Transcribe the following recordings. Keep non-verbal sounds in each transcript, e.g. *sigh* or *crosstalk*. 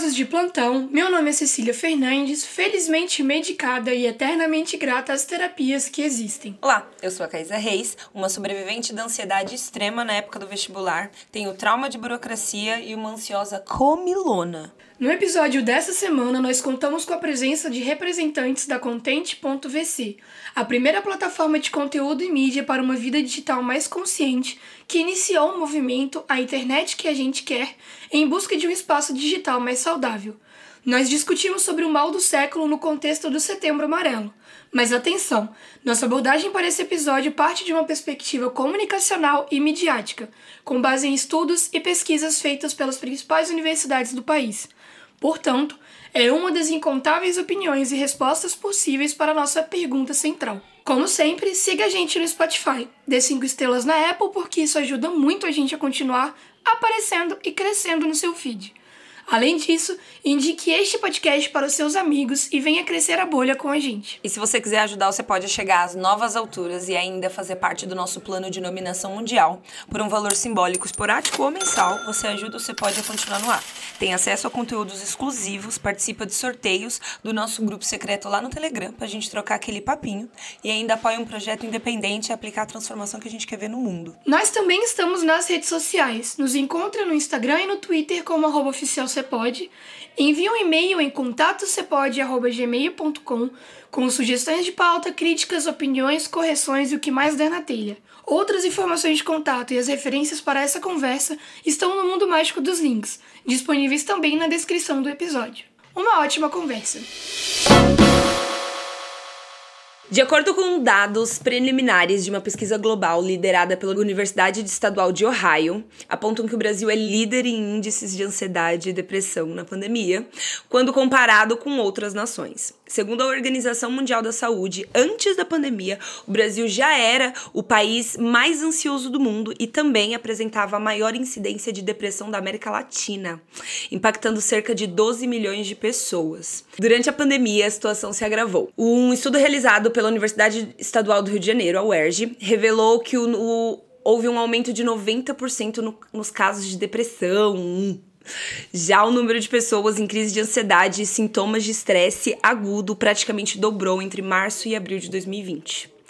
Curiosos de plantão! Meu nome é Cecília Fernandes, felizmente medicada e eternamente grata às terapias que existem. Olá, eu sou a Caísa Reis, uma sobrevivente da ansiedade extrema na época do vestibular, tenho trauma de burocracia e uma ansiosa comilona. No episódio dessa semana, nós contamos com a presença de representantes da Content.vc, a primeira plataforma de conteúdo e mídia para uma vida digital mais consciente, que iniciou o movimento A Internet que a gente quer em busca de um espaço digital mais saudável. Nós discutimos sobre o mal do século no contexto do Setembro Amarelo. Mas atenção, nossa abordagem para esse episódio parte de uma perspectiva comunicacional e midiática, com base em estudos e pesquisas feitas pelas principais universidades do país. Portanto, é uma das incontáveis opiniões e respostas possíveis para a nossa pergunta central. Como sempre, siga a gente no Spotify, dê 5 estrelas na Apple porque isso ajuda muito a gente a continuar aparecendo e crescendo no seu feed. Além disso, indique este podcast para os seus amigos e venha crescer a bolha com a gente. E se você quiser ajudar, você pode chegar às novas alturas e ainda fazer parte do nosso plano de nominação mundial. Por um valor simbólico, esporádico ou mensal, você ajuda ou você pode continuar no ar. Tem acesso a conteúdos exclusivos, participa de sorteios do nosso grupo secreto lá no Telegram pra gente trocar aquele papinho e ainda apoia um projeto independente e aplicar a transformação que a gente quer ver no mundo. Nós também estamos nas redes sociais. Nos encontra no Instagram e no Twitter como arroba oficial Cepode. Envie um e-mail em contatocepode.gmail.com com sugestões de pauta, críticas, opiniões, correções e o que mais der na telha. Outras informações de contato e as referências para essa conversa estão no Mundo Mágico dos Links, disponíveis também na descrição do episódio. Uma ótima conversa! De acordo com dados preliminares de uma pesquisa global liderada pela Universidade Estadual de Ohio, apontam que o Brasil é líder em índices de ansiedade e depressão na pandemia, quando comparado com outras nações. Segundo a Organização Mundial da Saúde, antes da pandemia, o Brasil já era o país mais ansioso do mundo e também apresentava a maior incidência de depressão da América Latina, impactando cerca de 12 milhões de pessoas. Durante a pandemia, a situação se agravou. Um estudo realizado pela Universidade Estadual do Rio de Janeiro, a UERJ, revelou que o, o, houve um aumento de 90% no, nos casos de depressão, já o número de pessoas em crise de ansiedade e sintomas de estresse agudo praticamente dobrou entre março e abril de 2020.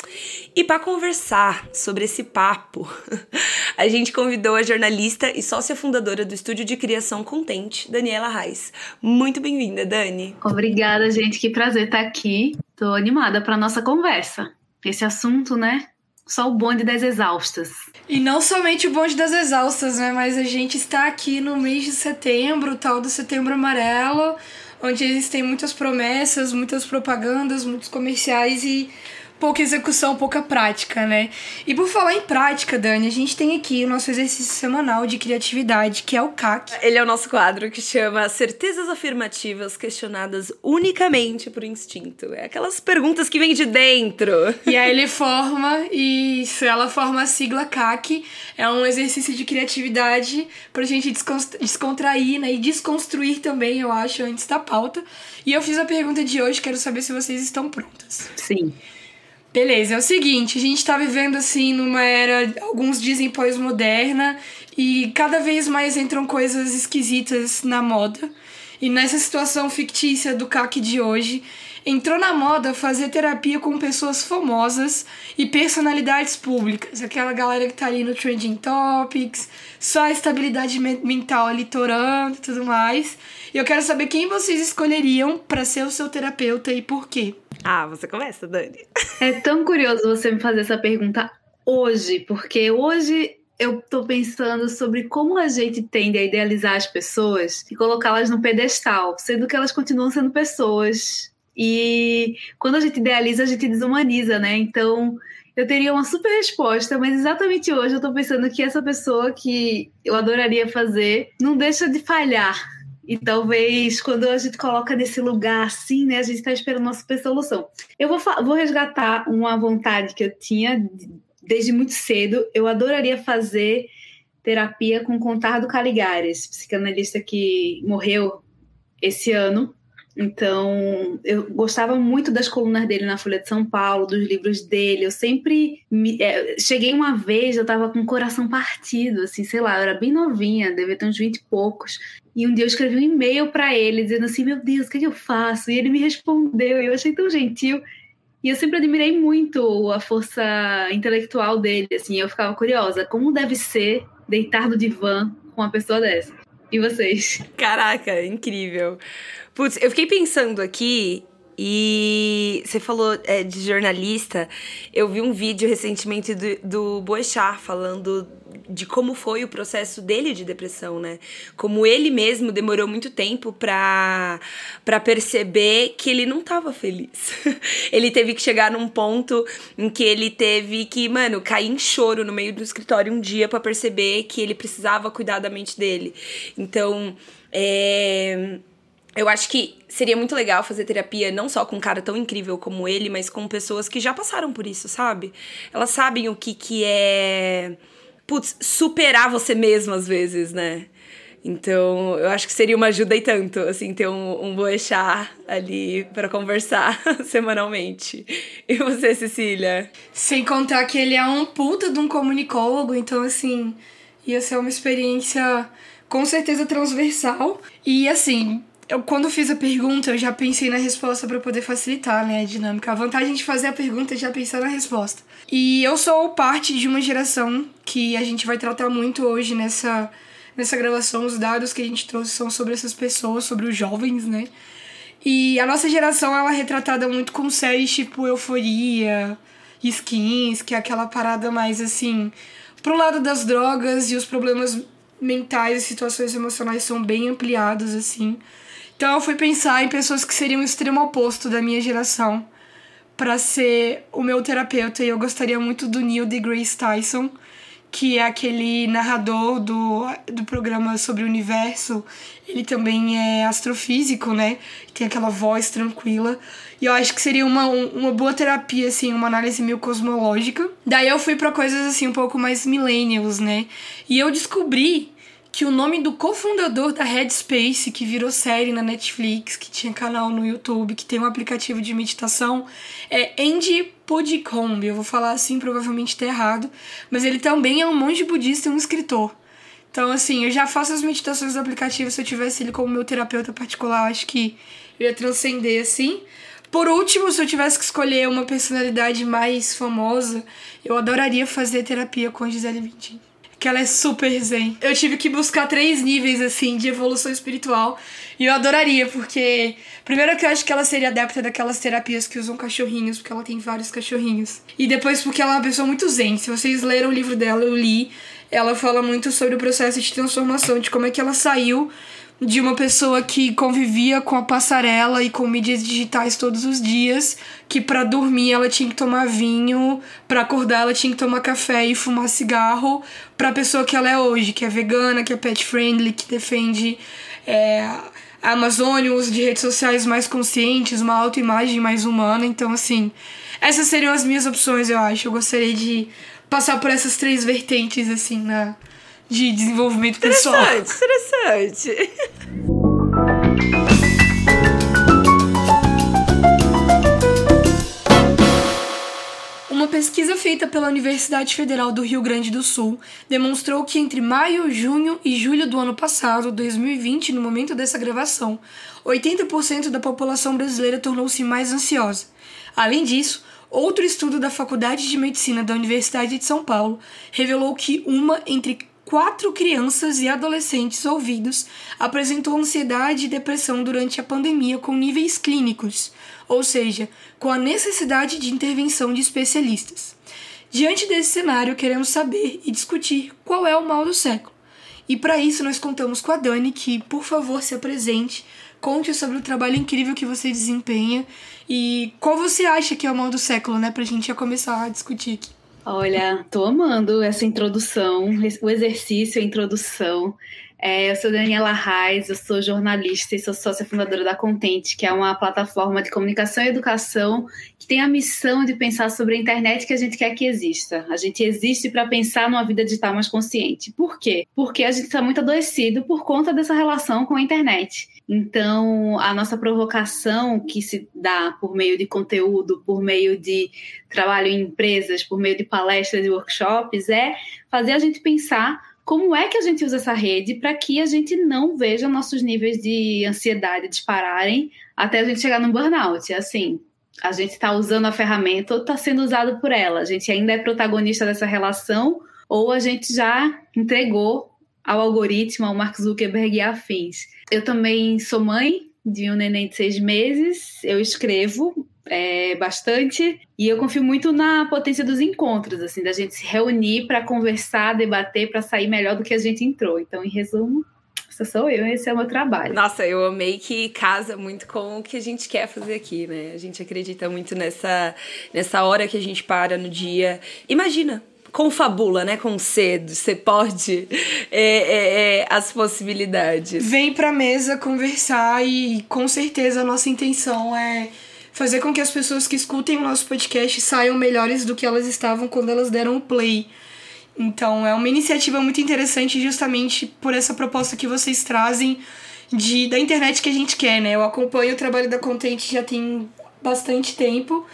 E para conversar sobre esse papo, *laughs* a gente convidou a jornalista e sócia fundadora do estúdio de criação Contente, Daniela Reis. Muito bem-vinda, Dani. Obrigada, gente. Que prazer estar aqui. Tô animada para nossa conversa. Esse assunto, né? Só o bonde das exaustas. E não somente o bonde das exaustas, né? Mas a gente está aqui no mês de setembro, tal do setembro amarelo, onde existem muitas promessas, muitas propagandas, muitos comerciais e pouca execução, pouca prática, né? E por falar em prática, Dani, a gente tem aqui o nosso exercício semanal de criatividade, que é o CAC. Ele é o nosso quadro que chama Certezas Afirmativas Questionadas Unicamente por Instinto. É aquelas perguntas que vêm de dentro. E aí ele forma, e ela forma a sigla CAC. É um exercício de criatividade pra gente descontrair, né? E desconstruir também, eu acho, antes da pauta. E eu fiz a pergunta de hoje, quero saber se vocês estão prontas. Sim. Beleza, é o seguinte, a gente tá vivendo assim numa era, alguns dizem pós-moderna, e cada vez mais entram coisas esquisitas na moda. E nessa situação fictícia do CAC de hoje, entrou na moda fazer terapia com pessoas famosas e personalidades públicas. Aquela galera que tá ali no Trending Topics, só a estabilidade mental ali torando e tudo mais. E eu quero saber quem vocês escolheriam para ser o seu terapeuta e por quê. Ah, você começa, Dani. É tão curioso você me fazer essa pergunta hoje, porque hoje eu tô pensando sobre como a gente tende a idealizar as pessoas e colocá-las no pedestal, sendo que elas continuam sendo pessoas. E quando a gente idealiza, a gente desumaniza, né? Então, eu teria uma super resposta, mas exatamente hoje eu tô pensando que essa pessoa que eu adoraria fazer não deixa de falhar e talvez quando a gente coloca nesse lugar assim, né, a gente está esperando uma super solução. Eu vou, vou resgatar uma vontade que eu tinha desde muito cedo. Eu adoraria fazer terapia com Contardo Caligares, psicanalista que morreu esse ano. Então, eu gostava muito das colunas dele na Folha de São Paulo, dos livros dele. Eu sempre me, é, cheguei uma vez, eu tava com o coração partido, assim, sei lá, eu era bem novinha, devia ter uns 20 e poucos. E um dia eu escrevi um e-mail para ele dizendo assim: "Meu Deus, o que, é que eu faço?" E ele me respondeu, e eu achei tão gentil. E eu sempre admirei muito a força intelectual dele, assim, eu ficava curiosa, como deve ser deitar no divã com uma pessoa dessa? E vocês? Caraca, incrível. Putz, eu fiquei pensando aqui e você falou é, de jornalista. Eu vi um vídeo recentemente do, do Boechat falando de como foi o processo dele de depressão, né? Como ele mesmo demorou muito tempo pra, pra perceber que ele não tava feliz. *laughs* ele teve que chegar num ponto em que ele teve que, mano, cair em choro no meio do escritório um dia para perceber que ele precisava cuidar da mente dele. Então, é eu acho que seria muito legal fazer terapia não só com um cara tão incrível como ele, mas com pessoas que já passaram por isso, sabe? Elas sabem o que, que é. Putz, superar você mesmo às vezes, né? Então, eu acho que seria uma ajuda e tanto, assim, ter um, um boechat ali para conversar *laughs* semanalmente. E você, Cecília? Sem contar que ele é um puta de um comunicólogo, então, assim, ia ser uma experiência com certeza transversal. E, assim, eu, quando fiz a pergunta, eu já pensei na resposta para poder facilitar né, a dinâmica. A vantagem de fazer a pergunta é já pensar na resposta. E eu sou parte de uma geração que a gente vai tratar muito hoje nessa, nessa gravação. Os dados que a gente trouxe são sobre essas pessoas, sobre os jovens, né? E a nossa geração, ela é retratada muito com séries tipo Euforia, Skins, que é aquela parada mais assim. Pro lado das drogas e os problemas mentais e situações emocionais são bem ampliados, assim. Então eu fui pensar em pessoas que seriam o extremo oposto da minha geração para ser o meu terapeuta e eu gostaria muito do Neil deGrasse Tyson, que é aquele narrador do, do programa sobre o universo. Ele também é astrofísico, né? Tem aquela voz tranquila. E eu acho que seria uma, uma boa terapia, assim, uma análise meio cosmológica. Daí eu fui para coisas, assim, um pouco mais millennials, né? E eu descobri que o nome do cofundador da Headspace, que virou série na Netflix, que tinha canal no YouTube, que tem um aplicativo de meditação, é Andy Puddicombe. Eu vou falar assim, provavelmente tá errado, mas ele também é um monge budista e um escritor. Então, assim, eu já faço as meditações do aplicativo. Se eu tivesse ele como meu terapeuta particular, acho que eu ia transcender, assim. Por último, se eu tivesse que escolher uma personalidade mais famosa, eu adoraria fazer terapia com a Gisele Bündchen que ela é super zen. Eu tive que buscar três níveis, assim, de evolução espiritual. E eu adoraria, porque. Primeiro que eu acho que ela seria adepta daquelas terapias que usam cachorrinhos, porque ela tem vários cachorrinhos. E depois porque ela é uma pessoa muito zen. Se vocês leram o livro dela, eu li. Ela fala muito sobre o processo de transformação, de como é que ela saiu de uma pessoa que convivia com a passarela e com mídias digitais todos os dias, que para dormir ela tinha que tomar vinho, para acordar ela tinha que tomar café e fumar cigarro, para a pessoa que ela é hoje, que é vegana, que é pet friendly, que defende é, a Amazônia, o uso de redes sociais mais conscientes, uma autoimagem mais humana. Então, assim, essas seriam as minhas opções, eu acho. Eu gostaria de passar por essas três vertentes, assim, na de desenvolvimento pessoal. Interessante, interessante. Uma pesquisa feita pela Universidade Federal do Rio Grande do Sul demonstrou que entre maio, junho e julho do ano passado, 2020, no momento dessa gravação, 80% da população brasileira tornou-se mais ansiosa. Além disso, outro estudo da Faculdade de Medicina da Universidade de São Paulo revelou que uma entre quatro crianças e adolescentes ouvidos apresentou ansiedade e depressão durante a pandemia com níveis clínicos, ou seja, com a necessidade de intervenção de especialistas. Diante desse cenário, queremos saber e discutir qual é o mal do século. E para isso nós contamos com a Dani, que, por favor, se apresente, conte sobre o trabalho incrível que você desempenha e qual você acha que é o mal do século, né, pra gente já começar a discutir aqui. Olha, tô amando essa introdução, o exercício, a introdução. É, eu sou Daniela Reis, eu sou jornalista e sou sócia fundadora da Contente, que é uma plataforma de comunicação e educação que tem a missão de pensar sobre a internet que a gente quer que exista. A gente existe para pensar numa vida digital mais consciente. Por quê? Porque a gente está muito adoecido por conta dessa relação com a internet. Então, a nossa provocação que se dá por meio de conteúdo, por meio de trabalho em empresas, por meio de palestras e workshops, é fazer a gente pensar como é que a gente usa essa rede para que a gente não veja nossos níveis de ansiedade dispararem até a gente chegar no burnout. Assim, a gente está usando a ferramenta ou está sendo usado por ela. A gente ainda é protagonista dessa relação ou a gente já entregou ao algoritmo, ao Mark Zuckerberg e afins. Eu também sou mãe de um neném de seis meses, eu escrevo é, bastante e eu confio muito na potência dos encontros, assim, da gente se reunir para conversar, debater, para sair melhor do que a gente entrou. Então, em resumo, essa sou eu, esse é o meu trabalho. Nossa, eu amei que casa muito com o que a gente quer fazer aqui, né? A gente acredita muito nessa, nessa hora que a gente para no dia. Imagina, confabula, né? Com cedo, você pode é, é, é, as possibilidades. Vem pra mesa conversar e com certeza a nossa intenção é fazer com que as pessoas que escutem o nosso podcast saiam melhores do que elas estavam quando elas deram o play. Então é uma iniciativa muito interessante justamente por essa proposta que vocês trazem de da internet que a gente quer, né? Eu acompanho o trabalho da Content já tem bastante tempo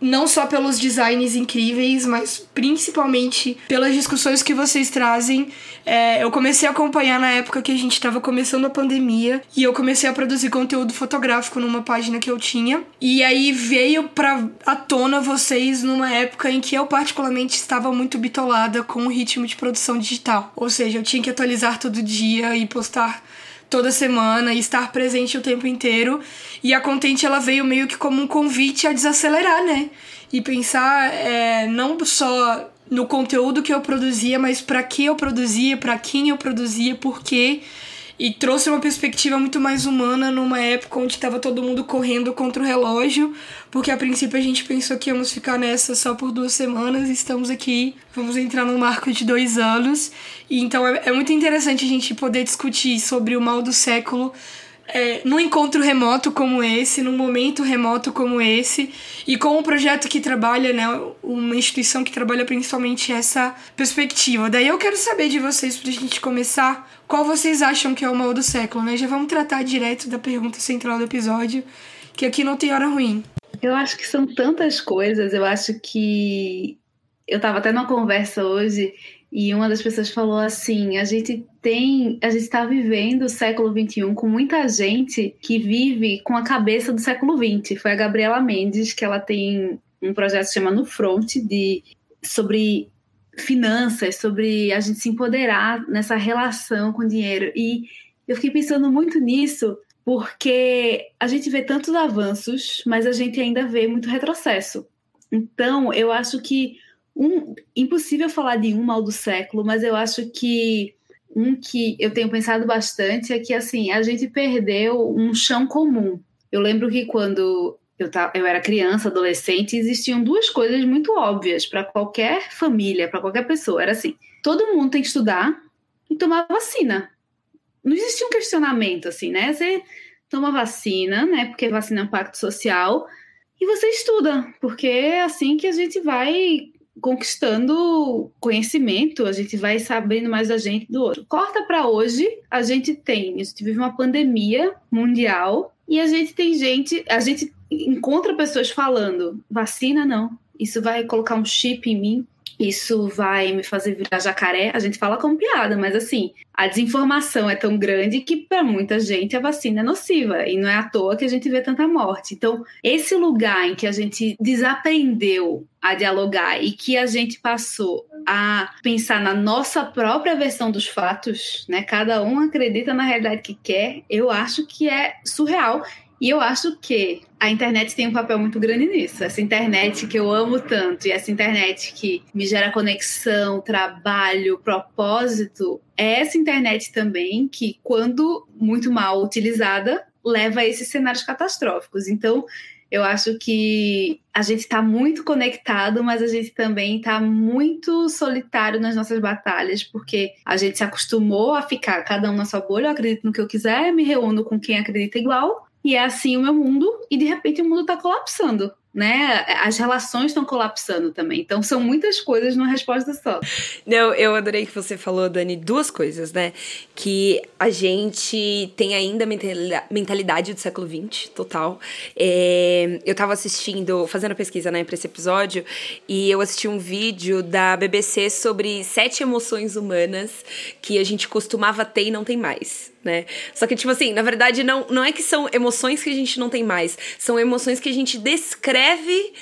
não só pelos designs incríveis, mas principalmente pelas discussões que vocês trazem. É, eu comecei a acompanhar na época que a gente estava começando a pandemia e eu comecei a produzir conteúdo fotográfico numa página que eu tinha. E aí veio pra à tona vocês numa época em que eu, particularmente, estava muito bitolada com o ritmo de produção digital. Ou seja, eu tinha que atualizar todo dia e postar toda semana e estar presente o tempo inteiro. E a Contente ela veio meio que como um convite a desacelerar, né? E pensar é, não só no conteúdo que eu produzia, mas para que eu produzia, para quem eu produzia, por quê e trouxe uma perspectiva muito mais humana numa época onde estava todo mundo correndo contra o relógio, porque a princípio a gente pensou que íamos ficar nessa só por duas semanas, estamos aqui, vamos entrar no marco de dois anos, e então é, é muito interessante a gente poder discutir sobre o mal do século é, num encontro remoto como esse, num momento remoto como esse, e com um projeto que trabalha, né, uma instituição que trabalha principalmente essa perspectiva. Daí eu quero saber de vocês, pra gente começar, qual vocês acham que é o mal do século, né? Já vamos tratar direto da pergunta central do episódio, que aqui não tem hora ruim. Eu acho que são tantas coisas, eu acho que. Eu tava até numa conversa hoje e uma das pessoas falou assim: a gente tem, a gente está vivendo o século XXI com muita gente que vive com a cabeça do século XX. Foi a Gabriela Mendes que ela tem um projeto que se chama No Front de sobre finanças, sobre a gente se empoderar nessa relação com o dinheiro. E eu fiquei pensando muito nisso porque a gente vê tantos avanços, mas a gente ainda vê muito retrocesso. Então, eu acho que um, impossível falar de um mal do século, mas eu acho que um que eu tenho pensado bastante é que assim a gente perdeu um chão comum. Eu lembro que quando eu, tava, eu era criança, adolescente, existiam duas coisas muito óbvias para qualquer família, para qualquer pessoa. Era assim: todo mundo tem que estudar e tomar vacina. Não existia um questionamento assim, né? Você toma vacina, né? Porque vacina é um pacto social. E você estuda, porque é assim que a gente vai conquistando conhecimento, a gente vai sabendo mais da gente do outro. Corta para hoje, a gente tem, a gente vive uma pandemia mundial e a gente tem gente, a gente encontra pessoas falando, vacina não, isso vai colocar um chip em mim, isso vai me fazer virar jacaré. A gente fala como piada, mas assim, a desinformação é tão grande que para muita gente a vacina é nociva e não é à toa que a gente vê tanta morte. Então, esse lugar em que a gente desaprendeu a dialogar e que a gente passou a pensar na nossa própria versão dos fatos, né? Cada um acredita na realidade que quer. Eu acho que é surreal e eu acho que a internet tem um papel muito grande nisso. Essa internet que eu amo tanto e essa internet que me gera conexão, trabalho, propósito, é essa internet também que, quando muito mal utilizada, leva a esses cenários catastróficos. Então, Eu acho que a gente está muito conectado, mas a gente também está muito solitário nas nossas batalhas, porque a gente se acostumou a ficar cada um na sua bolha, eu acredito no que eu quiser, me reúno com quem acredita igual, e é assim o meu mundo, e de repente o mundo está colapsando né? As relações estão colapsando também. Então são muitas coisas numa resposta só. Não, eu adorei que você falou, Dani, duas coisas, né? Que a gente tem ainda a mentalidade do século XX, total. É, eu tava assistindo, fazendo pesquisa, né, pra esse episódio, e eu assisti um vídeo da BBC sobre sete emoções humanas que a gente costumava ter e não tem mais né? Só que, tipo assim, na verdade, não, não é que são emoções que a gente não tem mais, são emoções que a gente descreve breve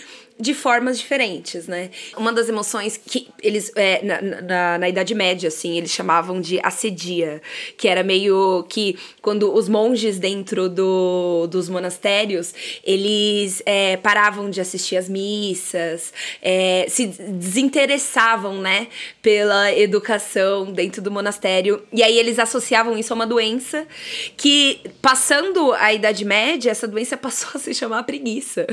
de formas diferentes, né? Uma das emoções que eles, é, na, na, na, Idade Média, assim, eles chamavam de assedia, que era meio que quando os monges dentro do, dos monastérios, eles é, paravam de assistir às missas, é, se desinteressavam, né, pela educação dentro do monastério, e aí eles associavam isso a uma doença que, passando a Idade Média, essa doença *laughs* passou a se chamar preguiça,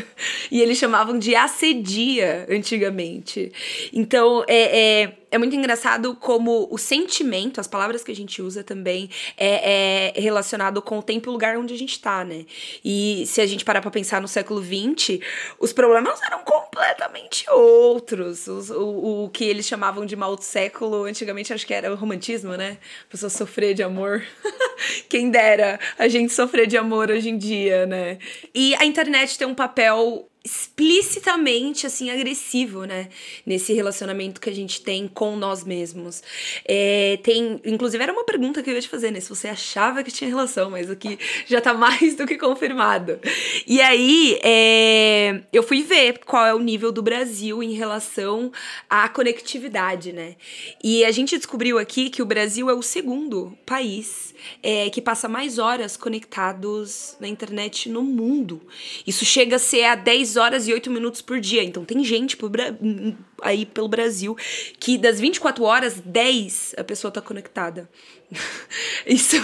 e eles chamavam de assedia assedia antigamente. Então, é, é, é muito engraçado como o sentimento, as palavras que a gente usa também, é, é relacionado com o tempo e o lugar onde a gente tá, né? E se a gente parar pra pensar no século XX, os problemas eram completamente outros. Os, o, o que eles chamavam de mal do século, antigamente acho que era o romantismo, né? A pessoa sofrer de amor. *laughs* Quem dera a gente sofrer de amor hoje em dia, né? E a internet tem um papel explicitamente assim agressivo, né, nesse relacionamento que a gente tem com nós mesmos. É, tem, inclusive era uma pergunta que eu ia te fazer, né, se você achava que tinha relação, mas aqui *laughs* já tá mais do que confirmado. E aí, é, eu fui ver qual é o nível do Brasil em relação à conectividade, né? E a gente descobriu aqui que o Brasil é o segundo país é, que passa mais horas conectados na internet no mundo. Isso chega a ser a 10 horas e 8 minutos por dia. Então tem gente por, aí pelo Brasil que das 24 horas, 10 a pessoa tá conectada. *laughs* isso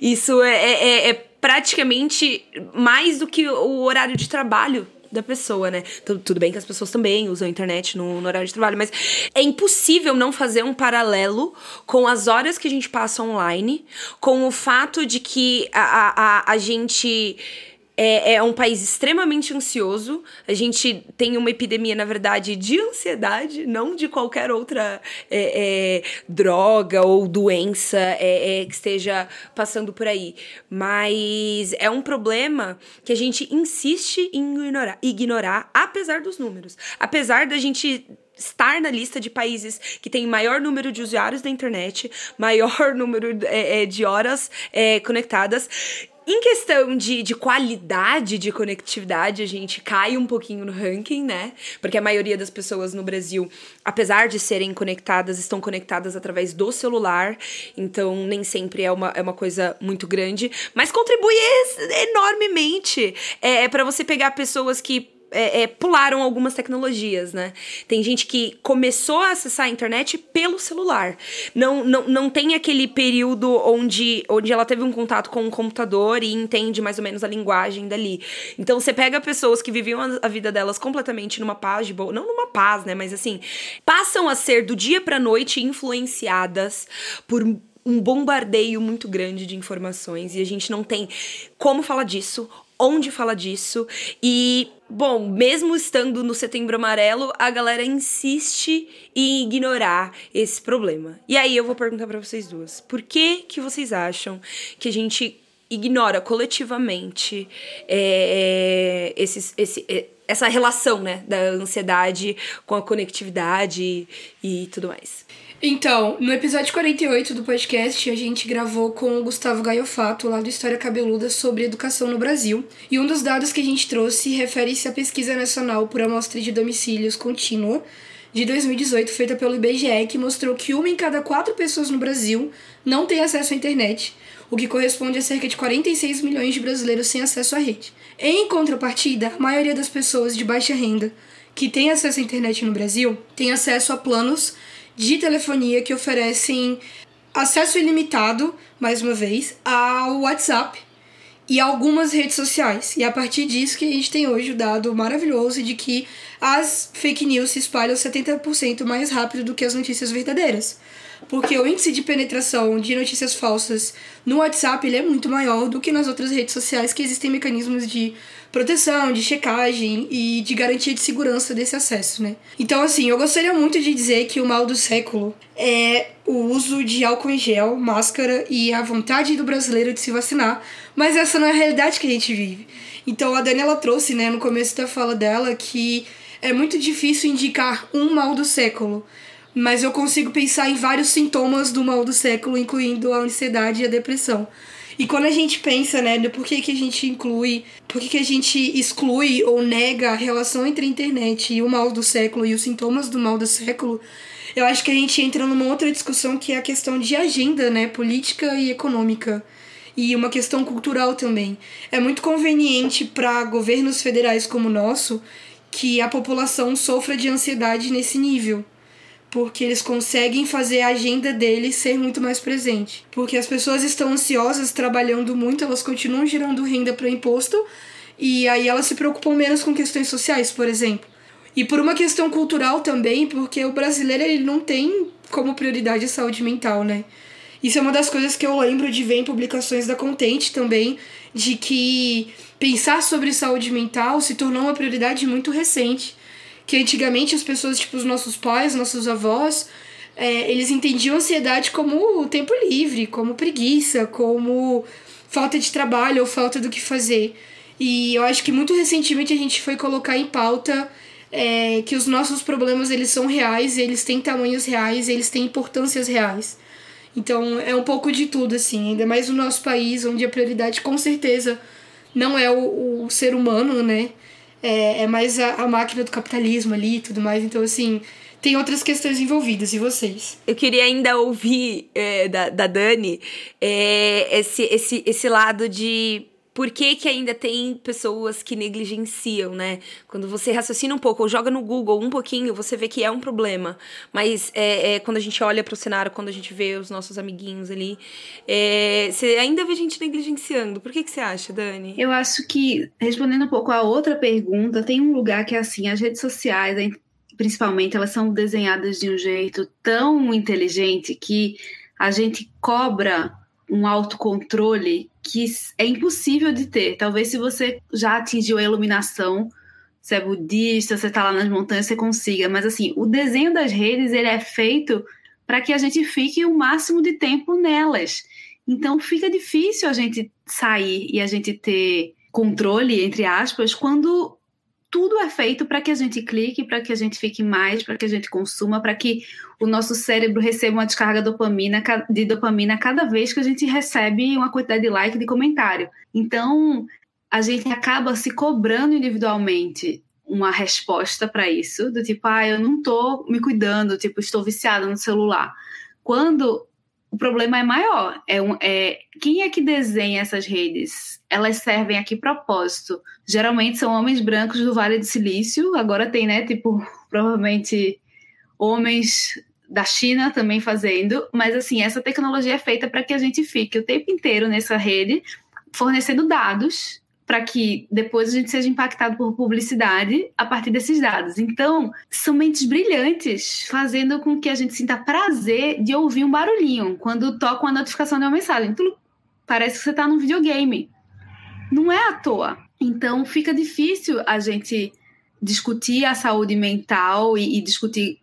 isso é, é, é, é praticamente mais do que o horário de trabalho da pessoa, né? Tudo, tudo bem que as pessoas também usam a internet no, no, horário de trabalho, mas é impossível não fazer um paralelo com as horas que a gente passa online, com o fato de que a, a, a gente é, é um país extremamente ansioso. A gente tem uma epidemia, na verdade, de ansiedade, não de qualquer outra é, é, droga ou doença é, é, que esteja passando por aí. Mas é um problema que a gente insiste em ignorar, ignorar apesar dos números. Apesar da gente estar na lista de países que tem maior número de usuários da internet, maior *laughs* número é, é, de horas é, conectadas. Em questão de, de qualidade de conectividade, a gente cai um pouquinho no ranking, né? Porque a maioria das pessoas no Brasil, apesar de serem conectadas, estão conectadas através do celular. Então, nem sempre é uma, é uma coisa muito grande. Mas contribui enormemente. É, é para você pegar pessoas que é, é, pularam algumas tecnologias, né? Tem gente que começou a acessar a internet pelo celular. Não, não, não tem aquele período onde, onde ela teve um contato com um computador e entende mais ou menos a linguagem dali. Então você pega pessoas que viviam a, a vida delas completamente numa paz de boa. Não numa paz, né? Mas assim, passam a ser do dia pra noite influenciadas por um bombardeio muito grande de informações e a gente não tem como falar disso, onde falar disso e Bom, mesmo estando no Setembro Amarelo, a galera insiste em ignorar esse problema. E aí eu vou perguntar para vocês duas: por que que vocês acham que a gente ignora coletivamente é, esses, esse, é, essa relação né, da ansiedade com a conectividade e tudo mais? Então, no episódio 48 do podcast, a gente gravou com o Gustavo Gaiofato, lá do História Cabeluda, sobre educação no Brasil. E um dos dados que a gente trouxe refere-se à pesquisa nacional por amostra de domicílios contínua de 2018, feita pelo IBGE, que mostrou que uma em cada quatro pessoas no Brasil não tem acesso à internet, o que corresponde a cerca de 46 milhões de brasileiros sem acesso à rede. Em contrapartida, a maioria das pessoas de baixa renda que tem acesso à internet no Brasil tem acesso a planos de telefonia que oferecem acesso ilimitado, mais uma vez, ao WhatsApp e algumas redes sociais. E é a partir disso que a gente tem hoje o dado maravilhoso de que as fake news se espalham 70% mais rápido do que as notícias verdadeiras. Porque o índice de penetração de notícias falsas no WhatsApp ele é muito maior do que nas outras redes sociais que existem mecanismos de proteção, de checagem e de garantia de segurança desse acesso, né? Então, assim, eu gostaria muito de dizer que o mal do século é o uso de álcool em gel, máscara e a vontade do brasileiro de se vacinar, mas essa não é a realidade que a gente vive. Então, a Daniela trouxe, né, no começo da fala dela, que é muito difícil indicar um mal do século, mas eu consigo pensar em vários sintomas do mal do século, incluindo a ansiedade e a depressão. E quando a gente pensa, né, do porquê que a gente inclui, por que a gente exclui ou nega a relação entre a internet e o mal do século e os sintomas do mal do século, eu acho que a gente entra numa outra discussão que é a questão de agenda, né, política e econômica. E uma questão cultural também. É muito conveniente para governos federais como o nosso que a população sofra de ansiedade nesse nível porque eles conseguem fazer a agenda deles ser muito mais presente. Porque as pessoas estão ansiosas, trabalhando muito, elas continuam gerando renda para imposto e aí elas se preocupam menos com questões sociais, por exemplo. E por uma questão cultural também, porque o brasileiro ele não tem como prioridade a saúde mental, né? Isso é uma das coisas que eu lembro de ver em publicações da Contente também, de que pensar sobre saúde mental se tornou uma prioridade muito recente que antigamente as pessoas, tipo os nossos pais, nossos avós, é, eles entendiam ansiedade como tempo livre, como preguiça, como falta de trabalho ou falta do que fazer. E eu acho que muito recentemente a gente foi colocar em pauta é, que os nossos problemas eles são reais, eles têm tamanhos reais, eles têm importâncias reais. Então é um pouco de tudo, assim, ainda mais no nosso país, onde a prioridade com certeza não é o, o ser humano, né? É, é mais a, a máquina do capitalismo ali e tudo mais. Então, assim, tem outras questões envolvidas. E vocês? Eu queria ainda ouvir é, da, da Dani é, esse, esse, esse lado de por que, que ainda tem pessoas que negligenciam, né? Quando você raciocina um pouco ou joga no Google um pouquinho, você vê que é um problema. Mas é, é quando a gente olha para o cenário, quando a gente vê os nossos amiguinhos ali, é, você ainda vê gente negligenciando. Por que, que você acha, Dani? Eu acho que, respondendo um pouco a outra pergunta, tem um lugar que é assim, as redes sociais, principalmente, elas são desenhadas de um jeito tão inteligente que a gente cobra um autocontrole que é impossível de ter. Talvez se você já atingiu a iluminação, você é budista, você está lá nas montanhas, você consiga. Mas assim, o desenho das redes ele é feito para que a gente fique o máximo de tempo nelas. Então fica difícil a gente sair e a gente ter controle, entre aspas, quando tudo é feito para que a gente clique, para que a gente fique mais, para que a gente consuma, para que o nosso cérebro receba uma descarga dopamina, de dopamina cada vez que a gente recebe uma quantidade de like, de comentário. Então, a gente acaba se cobrando individualmente uma resposta para isso, do tipo, ah, eu não estou me cuidando, tipo, estou viciada no celular. Quando o problema é maior. É, um, é quem é que desenha essas redes? Elas servem a que propósito? Geralmente são homens brancos do Vale do Silício. Agora tem, né? Tipo, *laughs* provavelmente homens da China também fazendo. Mas assim, essa tecnologia é feita para que a gente fique o tempo inteiro nessa rede fornecendo dados para que depois a gente seja impactado por publicidade a partir desses dados. Então, são mentes brilhantes, fazendo com que a gente sinta prazer de ouvir um barulhinho quando toca uma notificação de uma mensagem. Tudo parece que você está num videogame. Não é à toa. Então, fica difícil a gente discutir a saúde mental e, e discutir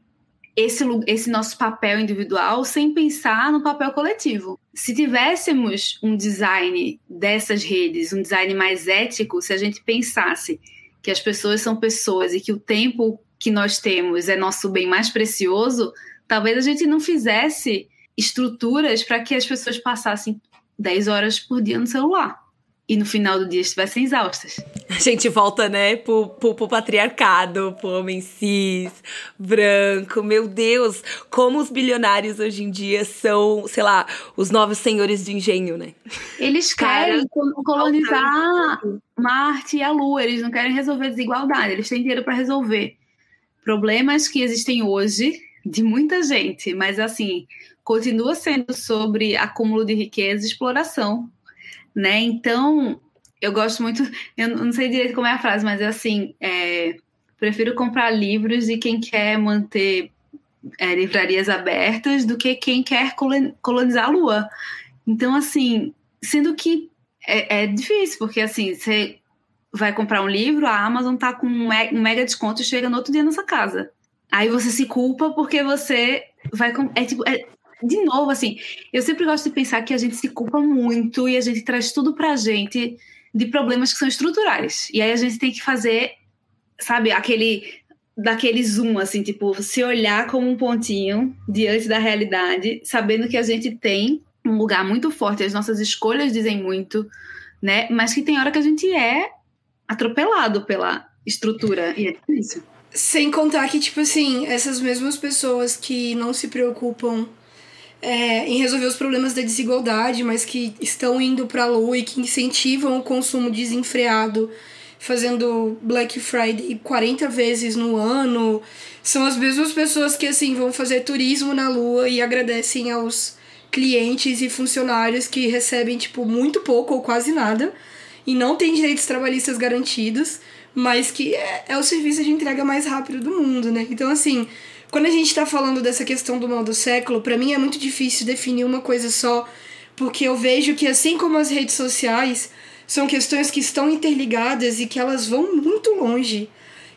esse, esse nosso papel individual sem pensar no papel coletivo. Se tivéssemos um design dessas redes, um design mais ético, se a gente pensasse que as pessoas são pessoas e que o tempo que nós temos é nosso bem mais precioso, talvez a gente não fizesse estruturas para que as pessoas passassem 10 horas por dia no celular e no final do dia estivessem exaustas. A gente volta, né, pro, pro, pro, patriarcado, pro homem cis, branco. Meu Deus, como os bilionários hoje em dia são, sei lá, os novos senhores de engenho, né? Eles querem colonizar Marte e a Lua, eles não querem resolver desigualdade, eles têm dinheiro para resolver problemas que existem hoje de muita gente, mas assim, continua sendo sobre acúmulo de riqueza e exploração né? Então, eu gosto muito, eu não sei direito como é a frase, mas é assim, é, prefiro comprar livros de quem quer manter é, livrarias abertas do que quem quer colonizar a Lua. Então, assim, sendo que é, é difícil, porque assim, você vai comprar um livro, a Amazon tá com um mega desconto e chega no outro dia na sua casa. Aí você se culpa porque você vai. É tipo. É, de novo, assim, eu sempre gosto de pensar que a gente se culpa muito e a gente traz tudo pra gente de problemas que são estruturais. E aí a gente tem que fazer, sabe, aquele daquele zoom, assim, tipo, se olhar como um pontinho diante da realidade, sabendo que a gente tem um lugar muito forte, as nossas escolhas dizem muito, né? Mas que tem hora que a gente é atropelado pela estrutura e é difícil. Sem contar que, tipo assim, essas mesmas pessoas que não se preocupam é, em resolver os problemas da desigualdade, mas que estão indo para a lua e que incentivam o consumo desenfreado, fazendo Black Friday 40 vezes no ano, são as mesmas pessoas que assim vão fazer turismo na lua e agradecem aos clientes e funcionários que recebem tipo muito pouco ou quase nada e não têm direitos trabalhistas garantidos, mas que é, é o serviço de entrega mais rápido do mundo, né? Então assim, quando a gente está falando dessa questão do mal do século, para mim é muito difícil definir uma coisa só, porque eu vejo que assim como as redes sociais são questões que estão interligadas e que elas vão muito longe.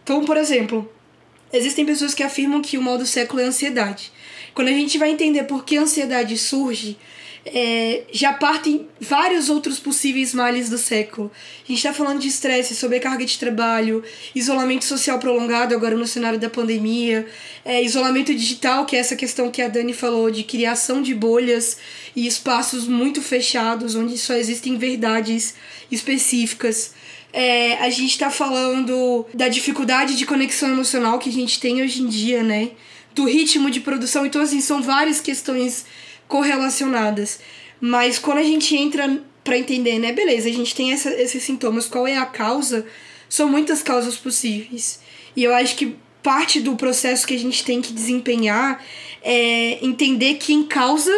Então, por exemplo, existem pessoas que afirmam que o mal do século é a ansiedade. Quando a gente vai entender por que a ansiedade surge, é, já partem vários outros possíveis males do século. A gente está falando de estresse, sobrecarga de trabalho, isolamento social prolongado agora no cenário da pandemia, é, isolamento digital, que é essa questão que a Dani falou de criação de bolhas e espaços muito fechados, onde só existem verdades específicas. É, a gente está falando da dificuldade de conexão emocional que a gente tem hoje em dia, né? Do ritmo de produção. Então, assim, são várias questões correlacionadas. Mas quando a gente entra para entender, né, beleza, a gente tem essa, esses sintomas, qual é a causa? São muitas causas possíveis. E eu acho que parte do processo que a gente tem que desempenhar é entender quem causa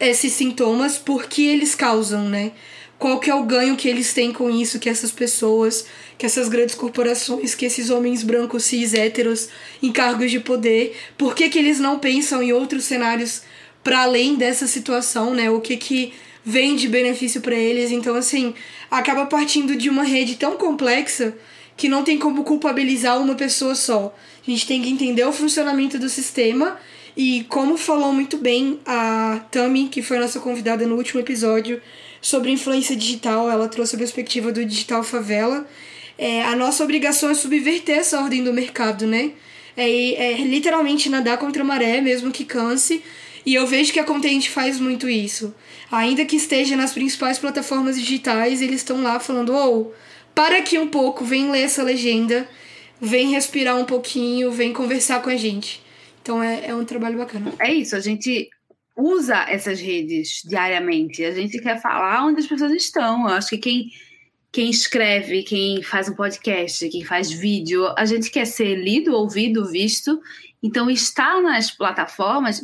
esses sintomas, por que eles causam, né? Qual que é o ganho que eles têm com isso, que essas pessoas, que essas grandes corporações, que esses homens brancos cis héteros em cargos de poder, por que, que eles não pensam em outros cenários para além dessa situação, né? O que que vem de benefício para eles. Então, assim, acaba partindo de uma rede tão complexa que não tem como culpabilizar uma pessoa só. A gente tem que entender o funcionamento do sistema e como falou muito bem a Tami, que foi nossa convidada no último episódio sobre influência digital, ela trouxe a perspectiva do digital favela. É, a nossa obrigação é subverter essa ordem do mercado, né? É, é literalmente nadar contra a maré, mesmo que canse, e eu vejo que a Content faz muito isso. Ainda que esteja nas principais plataformas digitais, eles estão lá falando: ou oh, para aqui um pouco, vem ler essa legenda, vem respirar um pouquinho, vem conversar com a gente. Então é, é um trabalho bacana. É isso, a gente usa essas redes diariamente. A gente quer falar onde as pessoas estão. Eu acho que quem, quem escreve, quem faz um podcast, quem faz vídeo, a gente quer ser lido, ouvido, visto. Então, estar nas plataformas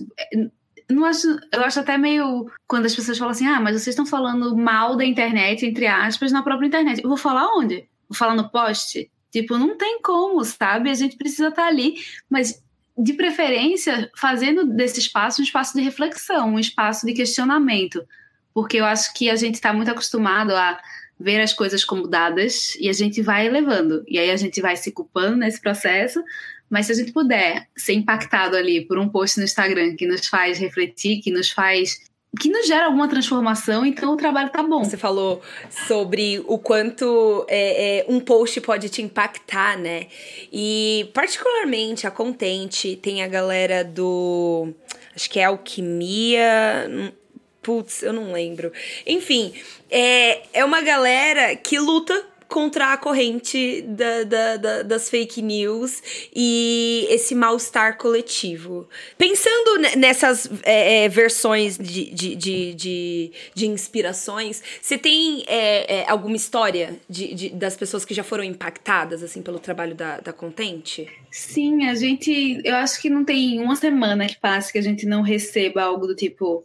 não acho, eu acho até meio quando as pessoas falam assim: "Ah, mas vocês estão falando mal da internet entre aspas na própria internet". Eu vou falar onde? Vou falar no post? Tipo, não tem como, sabe? A gente precisa estar tá ali, mas de preferência fazendo desse espaço um espaço de reflexão, um espaço de questionamento, porque eu acho que a gente está muito acostumado a ver as coisas como dadas e a gente vai levando. E aí a gente vai se culpando nesse processo, mas se a gente puder ser impactado ali por um post no Instagram que nos faz refletir, que nos faz que nos gera alguma transformação, então o trabalho tá bom. Você falou sobre o quanto é, é, um post pode te impactar, né? E particularmente a Contente tem a galera do. Acho que é Alquimia. Putz, eu não lembro. Enfim, é, é uma galera que luta contra a corrente da, da, da, das fake news e esse mal-estar coletivo. Pensando nessas é, é, versões de, de, de, de, de inspirações, você tem é, é, alguma história de, de, das pessoas que já foram impactadas assim pelo trabalho da, da Contente? Sim, a gente. Eu acho que não tem uma semana que passe que a gente não receba algo do tipo.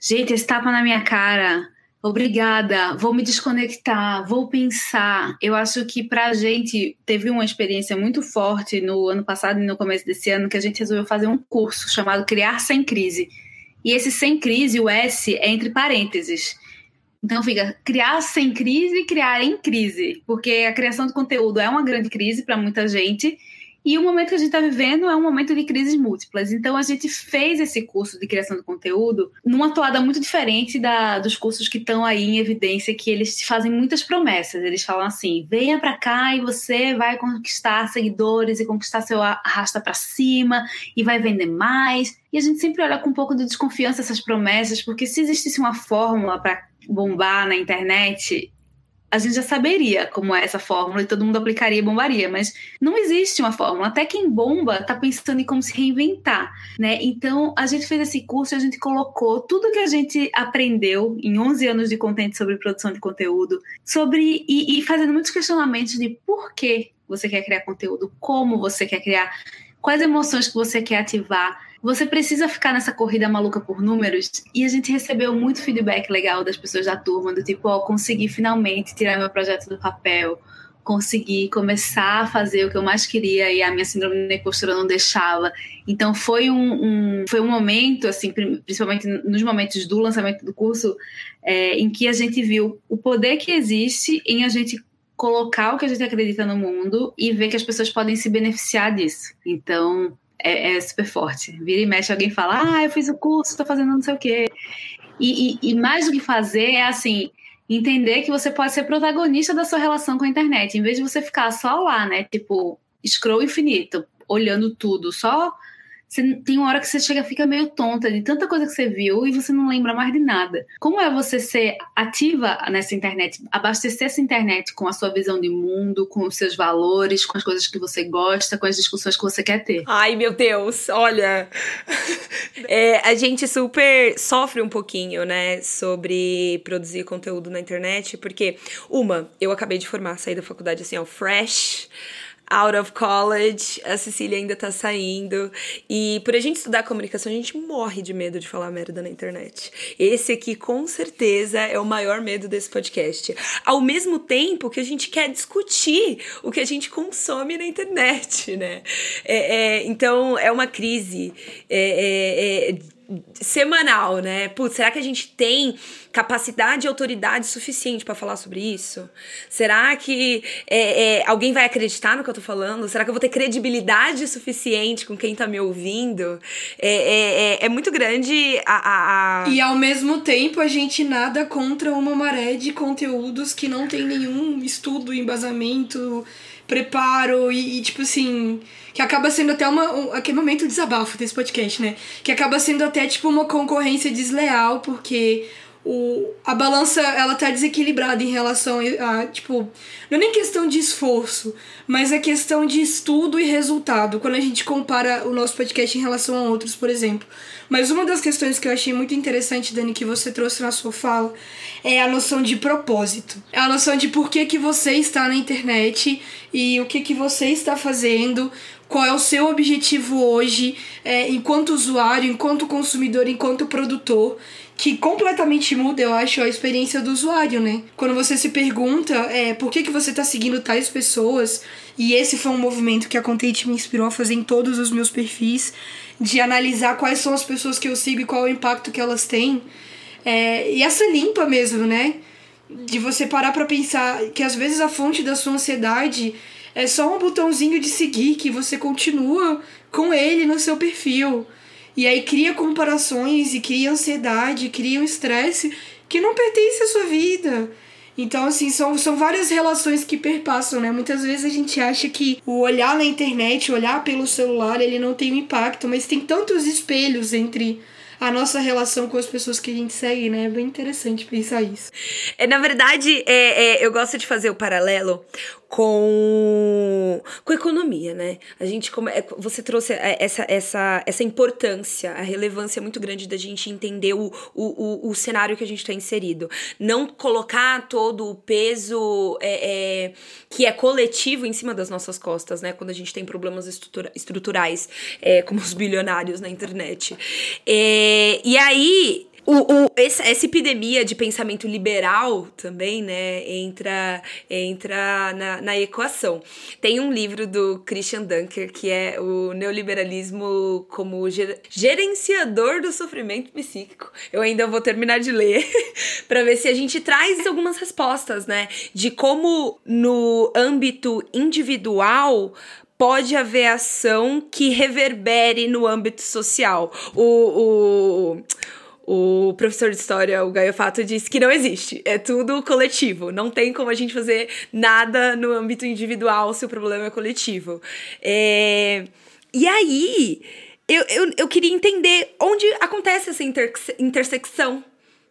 Gente, esse tapa na minha cara Obrigada, vou me desconectar, vou pensar. Eu acho que para a gente teve uma experiência muito forte no ano passado e no começo desse ano que a gente resolveu fazer um curso chamado Criar Sem Crise. E esse sem crise, o S, é entre parênteses. Então fica criar sem crise e criar em crise, porque a criação de conteúdo é uma grande crise para muita gente e o momento que a gente está vivendo é um momento de crises múltiplas. Então a gente fez esse curso de criação de conteúdo numa toada muito diferente da, dos cursos que estão aí em evidência, que eles fazem muitas promessas. Eles falam assim: venha para cá e você vai conquistar seguidores e conquistar seu arrasta para cima e vai vender mais. E a gente sempre olha com um pouco de desconfiança essas promessas, porque se existisse uma fórmula para bombar na internet, a gente já saberia como é essa fórmula e todo mundo aplicaria e bombaria, mas não existe uma fórmula. Até quem bomba está pensando em como se reinventar, né? Então, a gente fez esse curso e a gente colocou tudo que a gente aprendeu em 11 anos de conteúdo sobre produção de conteúdo, sobre e, e fazendo muitos questionamentos de por que você quer criar conteúdo, como você quer criar, quais emoções que você quer ativar, você precisa ficar nessa corrida maluca por números. E a gente recebeu muito feedback legal das pessoas da turma, do tipo, ó, oh, consegui finalmente tirar meu projeto do papel, consegui começar a fazer o que eu mais queria e a minha síndrome da impostura não deixava. Então foi um, um, foi um momento, assim, principalmente nos momentos do lançamento do curso, é, em que a gente viu o poder que existe em a gente colocar o que a gente acredita no mundo e ver que as pessoas podem se beneficiar disso. Então, é, é, super forte. Vira e mexe, alguém fala, ah, eu fiz o curso, estou fazendo não sei o quê. E, e, e, mais do que fazer é assim, entender que você pode ser protagonista da sua relação com a internet, em vez de você ficar só lá, né? Tipo, scroll infinito, olhando tudo, só você, tem uma hora que você chega fica meio tonta de tanta coisa que você viu e você não lembra mais de nada. Como é você ser ativa nessa internet, abastecer essa internet com a sua visão de mundo, com os seus valores, com as coisas que você gosta, com as discussões que você quer ter? Ai, meu Deus, olha. *laughs* é, a gente super sofre um pouquinho, né, sobre produzir conteúdo na internet, porque, uma, eu acabei de formar, saí da faculdade assim, ó, fresh out of college, a Cecília ainda tá saindo. E por a gente estudar comunicação, a gente morre de medo de falar merda na internet. Esse aqui, com certeza, é o maior medo desse podcast. Ao mesmo tempo que a gente quer discutir o que a gente consome na internet, né? É, é, então, é uma crise. É, é, é semanal, né? Putz, será que a gente tem capacidade e autoridade suficiente para falar sobre isso? Será que é, é, alguém vai acreditar no que eu tô falando? Será que eu vou ter credibilidade suficiente com quem tá me ouvindo? É, é, é, é muito grande a, a, a, E ao mesmo tempo a gente nada contra uma maré de conteúdos que não tem nenhum estudo, embasamento, preparo e, e tipo assim que acaba sendo até uma, um, aquele momento de desabafo desse podcast, né? Que acaba sendo até tipo uma concorrência desleal, porque o, a balança ela tá desequilibrada em relação a, tipo, não é nem questão de esforço, mas é questão de estudo e resultado, quando a gente compara o nosso podcast em relação a outros, por exemplo. Mas uma das questões que eu achei muito interessante, Dani, que você trouxe na sua fala, é a noção de propósito. É a noção de por que, que você está na internet e o que, que você está fazendo, qual é o seu objetivo hoje, é, enquanto usuário, enquanto consumidor, enquanto produtor, que completamente muda, eu acho, a experiência do usuário, né? Quando você se pergunta é, por que, que você está seguindo tais pessoas, e esse foi um movimento que a Content me inspirou a fazer em todos os meus perfis, de analisar quais são as pessoas que eu sigo e qual é o impacto que elas têm. É, e essa limpa mesmo, né? De você parar para pensar que às vezes a fonte da sua ansiedade é só um botãozinho de seguir que você continua com ele no seu perfil. E aí cria comparações e cria ansiedade, cria um estresse que não pertence à sua vida. Então, assim, são, são várias relações que perpassam, né? Muitas vezes a gente acha que o olhar na internet, olhar pelo celular, ele não tem um impacto, mas tem tantos espelhos entre a nossa relação com as pessoas que a gente segue, né? É bem interessante pensar isso. É, na verdade, é, é, eu gosto de fazer o paralelo com, com economia, né? A gente como é, você trouxe essa, essa, essa importância, a relevância muito grande da gente entender o, o, o, o cenário que a gente está inserido. Não colocar todo o peso é, é, que é coletivo em cima das nossas costas, né? Quando a gente tem problemas estrutura, estruturais, é, como os bilionários na internet. É, e aí, o, o, essa, epidemia de pensamento liberal também, né, entra, entra na, na equação. Tem um livro do Christian Dunker que é o neoliberalismo como ger, gerenciador do sofrimento psíquico. Eu ainda vou terminar de ler *laughs* para ver se a gente traz algumas respostas, né, de como no âmbito individual pode haver ação que reverbere no âmbito social. O, o, o professor de história, o Gaio Fato, disse que não existe. É tudo coletivo. Não tem como a gente fazer nada no âmbito individual se o problema é coletivo. É... E aí, eu, eu, eu queria entender onde acontece essa interse intersecção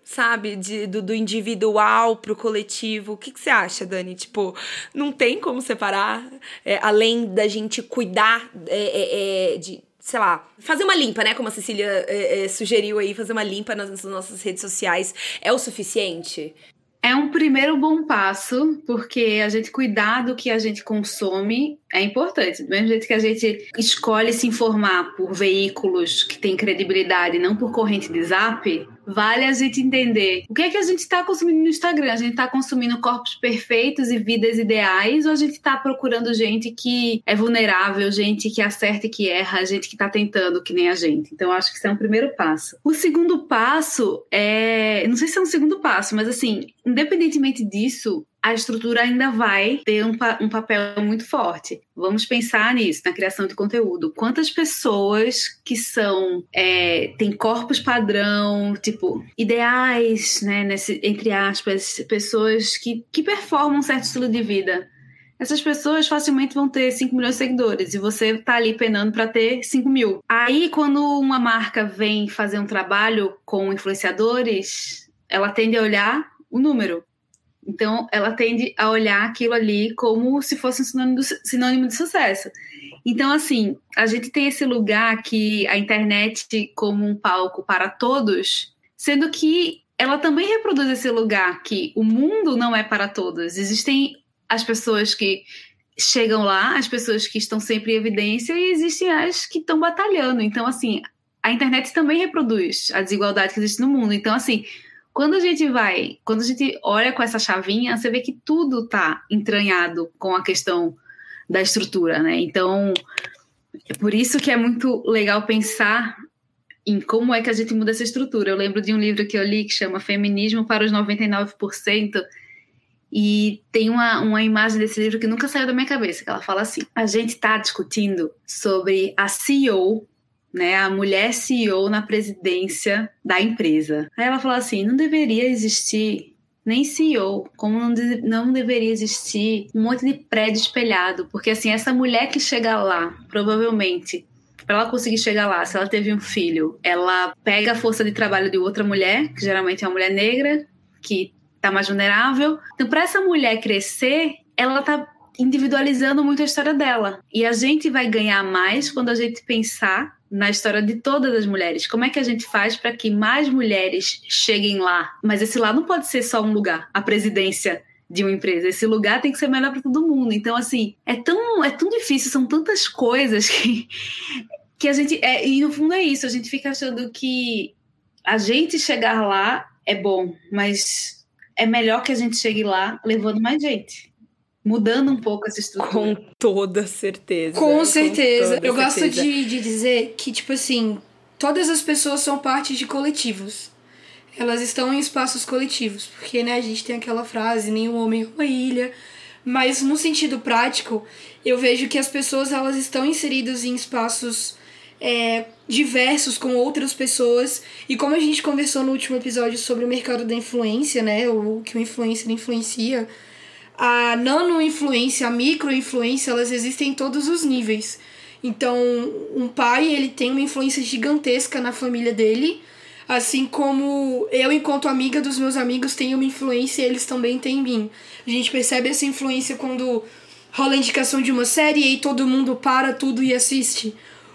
sabe? De, do, do individual pro coletivo. O que, que você acha, Dani? Tipo, não tem como separar, é, além da gente cuidar é, é, é de, sei lá, fazer uma limpa, né? Como a Cecília é, é, sugeriu aí, fazer uma limpa nas, nas nossas redes sociais é o suficiente? É um primeiro bom passo, porque a gente cuidar do que a gente consome é importante. Do mesmo jeito que a gente escolhe se informar por veículos que têm credibilidade, não por corrente de zap, vale a gente entender o que é que a gente está consumindo no Instagram. A gente está consumindo corpos perfeitos e vidas ideais, ou a gente está procurando gente que é vulnerável, gente que acerta e que erra, gente que está tentando que nem a gente. Então, acho que isso é um primeiro passo. O segundo passo é. Não sei se é um segundo passo, mas assim, independentemente disso, a estrutura ainda vai ter um, um, papel muito forte. Vamos pensar nisso, na criação de conteúdo. Quantas pessoas que são, é, têm corpos padrão, tipo, ideais, né, nesse, entre aspas, pessoas que, que performam um certo estilo de vida. Essas pessoas facilmente vão ter 5 milhões de seguidores e você tá ali penando para ter 5 mil. Aí, quando uma marca vem fazer um trabalho com influenciadores, ela tende a olhar o número então, ela tende a olhar aquilo ali como se fosse um sinônimo, sinônimo de sucesso. Então, assim, a gente tem esse lugar que a internet como um palco para todos, sendo que ela também reproduz esse lugar que o mundo não é para todos. Existem as pessoas que chegam lá, as pessoas que estão sempre em evidência e existem as que estão batalhando. Então, assim, a internet também reproduz a desigualdade que existe no mundo. Então, assim, quando a gente vai, quando a gente olha com essa chavinha, você vê que tudo está entranhado com a questão da estrutura, né? Então, é por isso que é muito legal pensar em como é que a gente muda essa estrutura. Eu lembro de um livro que eu li que chama Feminismo para os 99%, e tem uma, uma imagem desse livro que nunca saiu da minha cabeça, que ela fala assim: a gente está discutindo sobre a CEO né, a mulher CEO na presidência da empresa. Aí ela falou assim: não deveria existir nem CEO, como não, de, não deveria existir um monte de prédio espelhado, porque assim, essa mulher que chega lá, provavelmente, para ela conseguir chegar lá, se ela teve um filho, ela pega a força de trabalho de outra mulher, que geralmente é uma mulher negra, que tá mais vulnerável. Então, para essa mulher crescer, ela tá individualizando muito a história dela. E a gente vai ganhar mais quando a gente pensar na história de todas as mulheres. Como é que a gente faz para que mais mulheres cheguem lá? Mas esse lá não pode ser só um lugar, a presidência de uma empresa. Esse lugar tem que ser melhor para todo mundo. Então, assim, é tão, é tão difícil, são tantas coisas *laughs* que, que a gente. É, e no fundo é isso, a gente fica achando que a gente chegar lá é bom, mas é melhor que a gente chegue lá levando mais gente mudando um pouco essa estrutura. Com toda certeza. Com certeza. Com Eu certeza. gosto de, de dizer que, tipo assim, todas as pessoas são parte de coletivos. Elas estão em espaços coletivos. Porque, né, a gente tem aquela frase, nenhum homem é uma ilha. Mas no sentido prático, eu vejo que as pessoas elas estão inseridas em espaços é, diversos com outras pessoas. E como a gente conversou no último episódio sobre o mercado da influência, né? O que o influencer influencia a nano-influência, a micro-influência, elas existem em todos os níveis. Então, um pai, ele tem uma influência gigantesca na família dele, assim como eu, enquanto amiga dos meus amigos, tenho uma influência e eles também têm em mim. A gente percebe essa influência quando rola a indicação de uma série e aí todo mundo para tudo e assiste.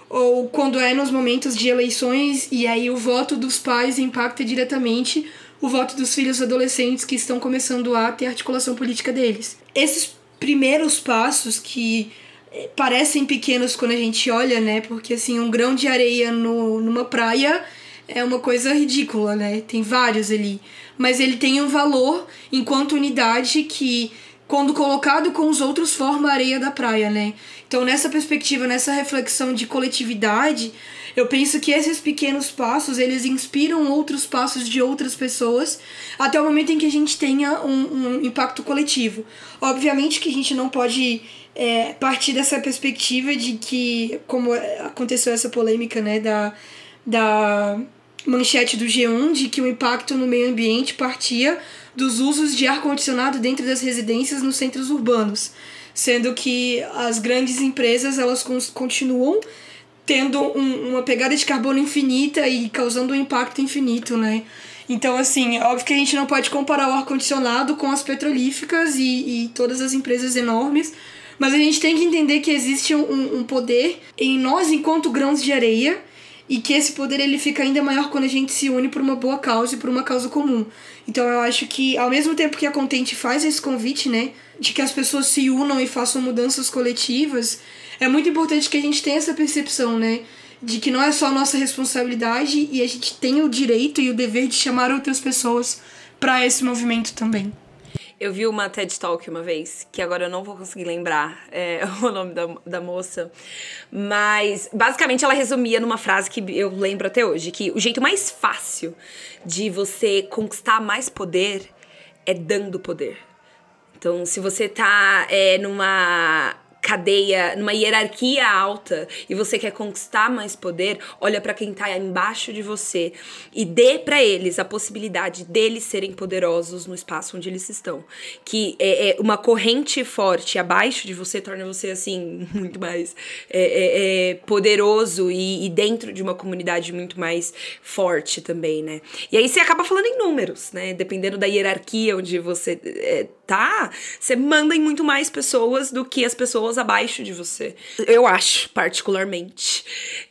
Ou quando é nos momentos de eleições e aí o voto dos pais impacta diretamente o voto dos filhos adolescentes que estão começando a ter articulação política deles. Esses primeiros passos que eh, parecem pequenos quando a gente olha, né? Porque assim, um grão de areia no, numa praia é uma coisa ridícula, né? Tem vários ali. Mas ele tem um valor enquanto unidade que, quando colocado com os outros, forma a areia da praia, né? Então, nessa perspectiva, nessa reflexão de coletividade, eu penso que esses pequenos passos, eles inspiram outros passos de outras pessoas até o momento em que a gente tenha um, um impacto coletivo. Obviamente que a gente não pode é, partir dessa perspectiva de que, como aconteceu essa polêmica, né, da, da manchete do G1, de que o impacto no meio ambiente partia dos usos de ar-condicionado dentro das residências nos centros urbanos, sendo que as grandes empresas elas continuam tendo um, uma pegada de carbono infinita e causando um impacto infinito, né? Então, assim, é óbvio que a gente não pode comparar o ar-condicionado com as petrolíficas e, e todas as empresas enormes, mas a gente tem que entender que existe um, um poder em nós enquanto grãos de areia e que esse poder ele fica ainda maior quando a gente se une por uma boa causa e por uma causa comum. Então eu acho que ao mesmo tempo que a Contente faz esse convite, né, de que as pessoas se unam e façam mudanças coletivas, é muito importante que a gente tenha essa percepção, né, de que não é só nossa responsabilidade e a gente tem o direito e o dever de chamar outras pessoas para esse movimento também. Eu vi uma TED Talk uma vez, que agora eu não vou conseguir lembrar *laughs* é, o nome da, da moça, mas basicamente ela resumia numa frase que eu lembro até hoje, que o jeito mais fácil de você conquistar mais poder é dando poder. Então, se você tá é, numa cadeia, numa hierarquia alta e você quer conquistar mais poder, olha para quem tá embaixo de você e dê para eles a possibilidade deles serem poderosos no espaço onde eles estão. Que é, é uma corrente forte abaixo de você torna você assim *laughs* muito mais é, é, é poderoso e, e, dentro de uma comunidade muito mais forte também, né? E aí você acaba falando em números, né? Dependendo da hierarquia onde você é, tá, você manda em muito mais pessoas do que as pessoas abaixo de você. Eu acho, particularmente,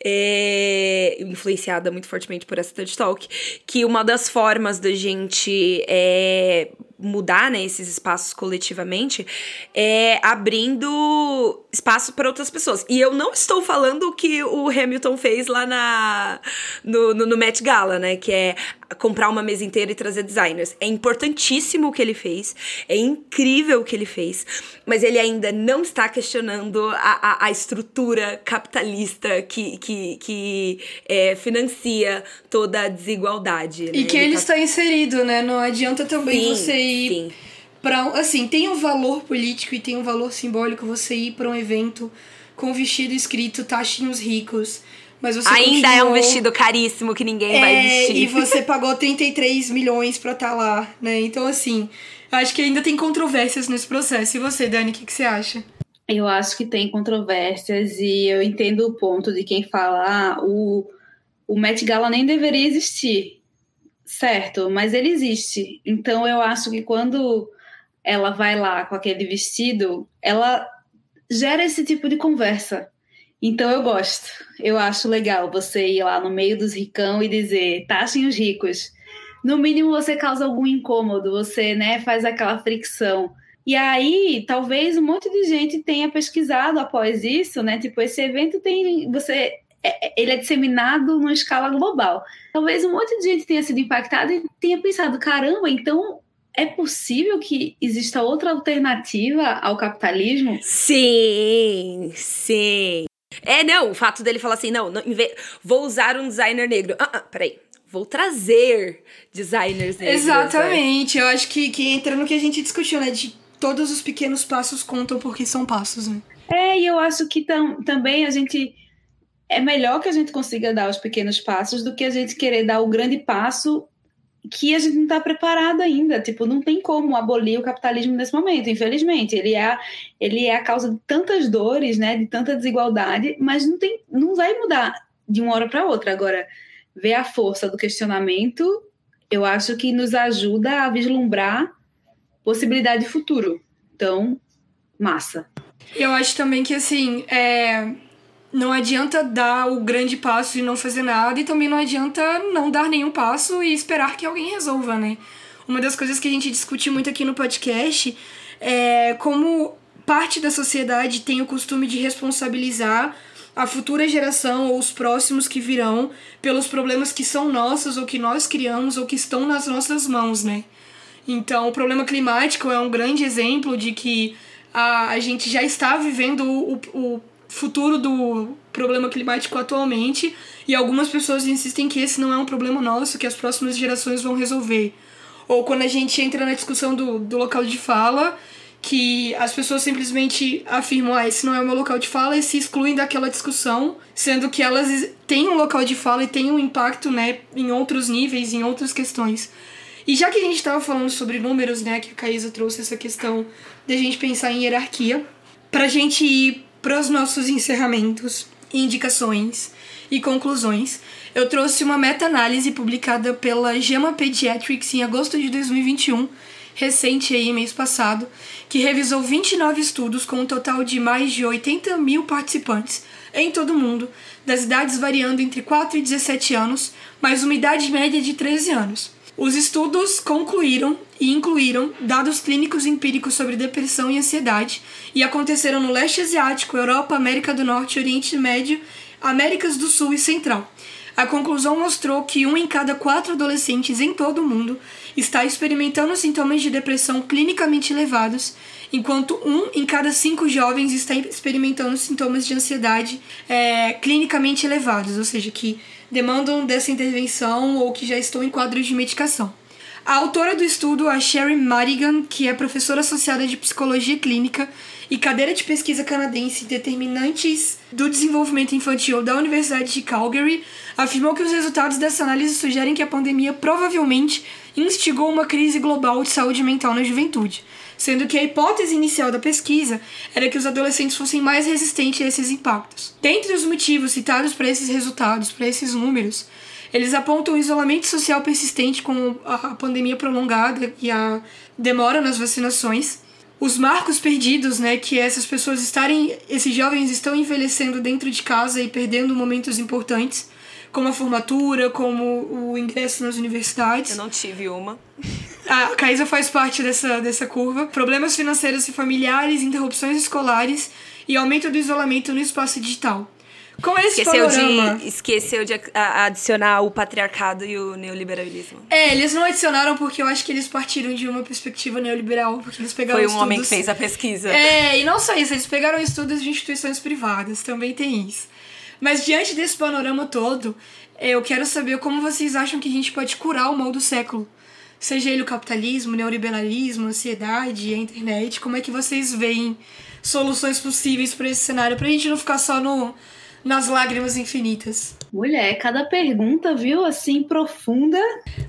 é, influenciada muito fortemente por essa TED Talk, que uma das formas da gente é, mudar né, esses espaços coletivamente é abrindo espaço para outras pessoas. E eu não estou falando o que o Hamilton fez lá na, no, no, no Met Gala, né? Que é comprar uma mesa inteira e trazer designers. É importantíssimo o que ele fez, é incrível o que ele fez, mas ele ainda não está questionando a, a, a estrutura capitalista que, que, que é, financia toda a desigualdade. Né? E que ele, ele tá... está inserido, né? Não adianta também sim, você ir. Sim. Pra, assim, tem um valor político e tem um valor simbólico você ir para um evento com um vestido escrito taxem os ricos mas você Ainda continuou... é um vestido caríssimo que ninguém é, vai vestir. E você *laughs* pagou 33 milhões pra estar tá lá, né? Então, assim, acho que ainda tem controvérsias nesse processo. E você, Dani, o que, que você acha? Eu acho que tem controvérsias e eu entendo o ponto de quem fala ah, o, o Met Gala nem deveria existir. Certo, mas ele existe. Então eu acho que quando ela vai lá com aquele vestido, ela gera esse tipo de conversa. Então eu gosto. Eu acho legal você ir lá no meio dos ricão e dizer, taxem os ricos. No mínimo você causa algum incômodo, você, né, faz aquela fricção. E aí, talvez um monte de gente tenha pesquisado após isso, né? Tipo, esse evento tem você ele é disseminado numa escala global. Talvez um monte de gente tenha sido impactada e tenha pensado, caramba, então é possível que exista outra alternativa ao capitalismo? Sim, sim. É, não, o fato dele falar assim, não, não vou usar um designer negro. Ah, ah, peraí. Vou trazer designers negros. Né? Exatamente. Né? Eu acho que, que entra no que a gente discutiu, né? De todos os pequenos passos contam porque são passos, né? É, e eu acho que tam, também a gente. É melhor que a gente consiga dar os pequenos passos do que a gente querer dar o grande passo que a gente não está preparado ainda. Tipo, não tem como abolir o capitalismo nesse momento, infelizmente. Ele é, ele é a causa de tantas dores, né, de tanta desigualdade, mas não, tem, não vai mudar de uma hora para outra. Agora, ver a força do questionamento, eu acho que nos ajuda a vislumbrar possibilidade de futuro. Então, massa. Eu acho também que, assim, é não adianta dar o grande passo e não fazer nada, e também não adianta não dar nenhum passo e esperar que alguém resolva, né? Uma das coisas que a gente discute muito aqui no podcast é como parte da sociedade tem o costume de responsabilizar a futura geração ou os próximos que virão pelos problemas que são nossos ou que nós criamos ou que estão nas nossas mãos, né? Então, o problema climático é um grande exemplo de que a, a gente já está vivendo o, o futuro do problema climático atualmente e algumas pessoas insistem que esse não é um problema nosso, que as próximas gerações vão resolver. Ou quando a gente entra na discussão do, do local de fala, que as pessoas simplesmente afirmam, ah, esse não é o meu local de fala e se excluem daquela discussão, sendo que elas têm um local de fala e têm um impacto, né, em outros níveis, em outras questões. E já que a gente estava falando sobre números, né, que a Caísa trouxe essa questão de a gente pensar em hierarquia, para a gente ir para os nossos encerramentos, indicações e conclusões, eu trouxe uma meta-análise publicada pela JAMA Pediatrics em agosto de 2021, recente aí, mês passado, que revisou 29 estudos com um total de mais de 80 mil participantes em todo o mundo, das idades variando entre 4 e 17 anos, mais uma idade média de 13 anos. Os estudos concluíram e incluíram dados clínicos empíricos sobre depressão e ansiedade e aconteceram no leste asiático, Europa, América do Norte, Oriente Médio, Américas do Sul e Central. A conclusão mostrou que um em cada quatro adolescentes em todo o mundo está experimentando sintomas de depressão clinicamente elevados, enquanto um em cada cinco jovens está experimentando sintomas de ansiedade é, clinicamente elevados, ou seja, que demandam dessa intervenção ou que já estão em quadros de medicação. A autora do estudo, a Sherry Madigan, que é professora associada de psicologia clínica e cadeira de pesquisa canadense determinantes do desenvolvimento infantil da Universidade de Calgary, afirmou que os resultados dessa análise sugerem que a pandemia provavelmente instigou uma crise global de saúde mental na juventude, sendo que a hipótese inicial da pesquisa era que os adolescentes fossem mais resistentes a esses impactos. Dentre os motivos citados para esses resultados, para esses números, eles apontam o isolamento social persistente com a pandemia prolongada e a demora nas vacinações, os marcos perdidos, né, que essas pessoas estarem, esses jovens estão envelhecendo dentro de casa e perdendo momentos importantes, como a formatura, como o ingresso nas universidades. Eu não tive uma. A Caísa faz parte dessa, dessa curva. Problemas financeiros e familiares, interrupções escolares e aumento do isolamento no espaço digital. Com esse esqueceu panorama... De, esqueceu de adicionar o patriarcado e o neoliberalismo. É, eles não adicionaram porque eu acho que eles partiram de uma perspectiva neoliberal, porque eles pegaram Foi um estudos... homem que fez a pesquisa. É, e não só isso, eles pegaram estudos de instituições privadas, também tem isso. Mas diante desse panorama todo, eu quero saber como vocês acham que a gente pode curar o mal do século. Seja ele o capitalismo, o neoliberalismo, a ansiedade, a internet, como é que vocês veem soluções possíveis para esse cenário, pra gente não ficar só no nas lágrimas infinitas. Mulher, cada pergunta, viu, assim, profunda.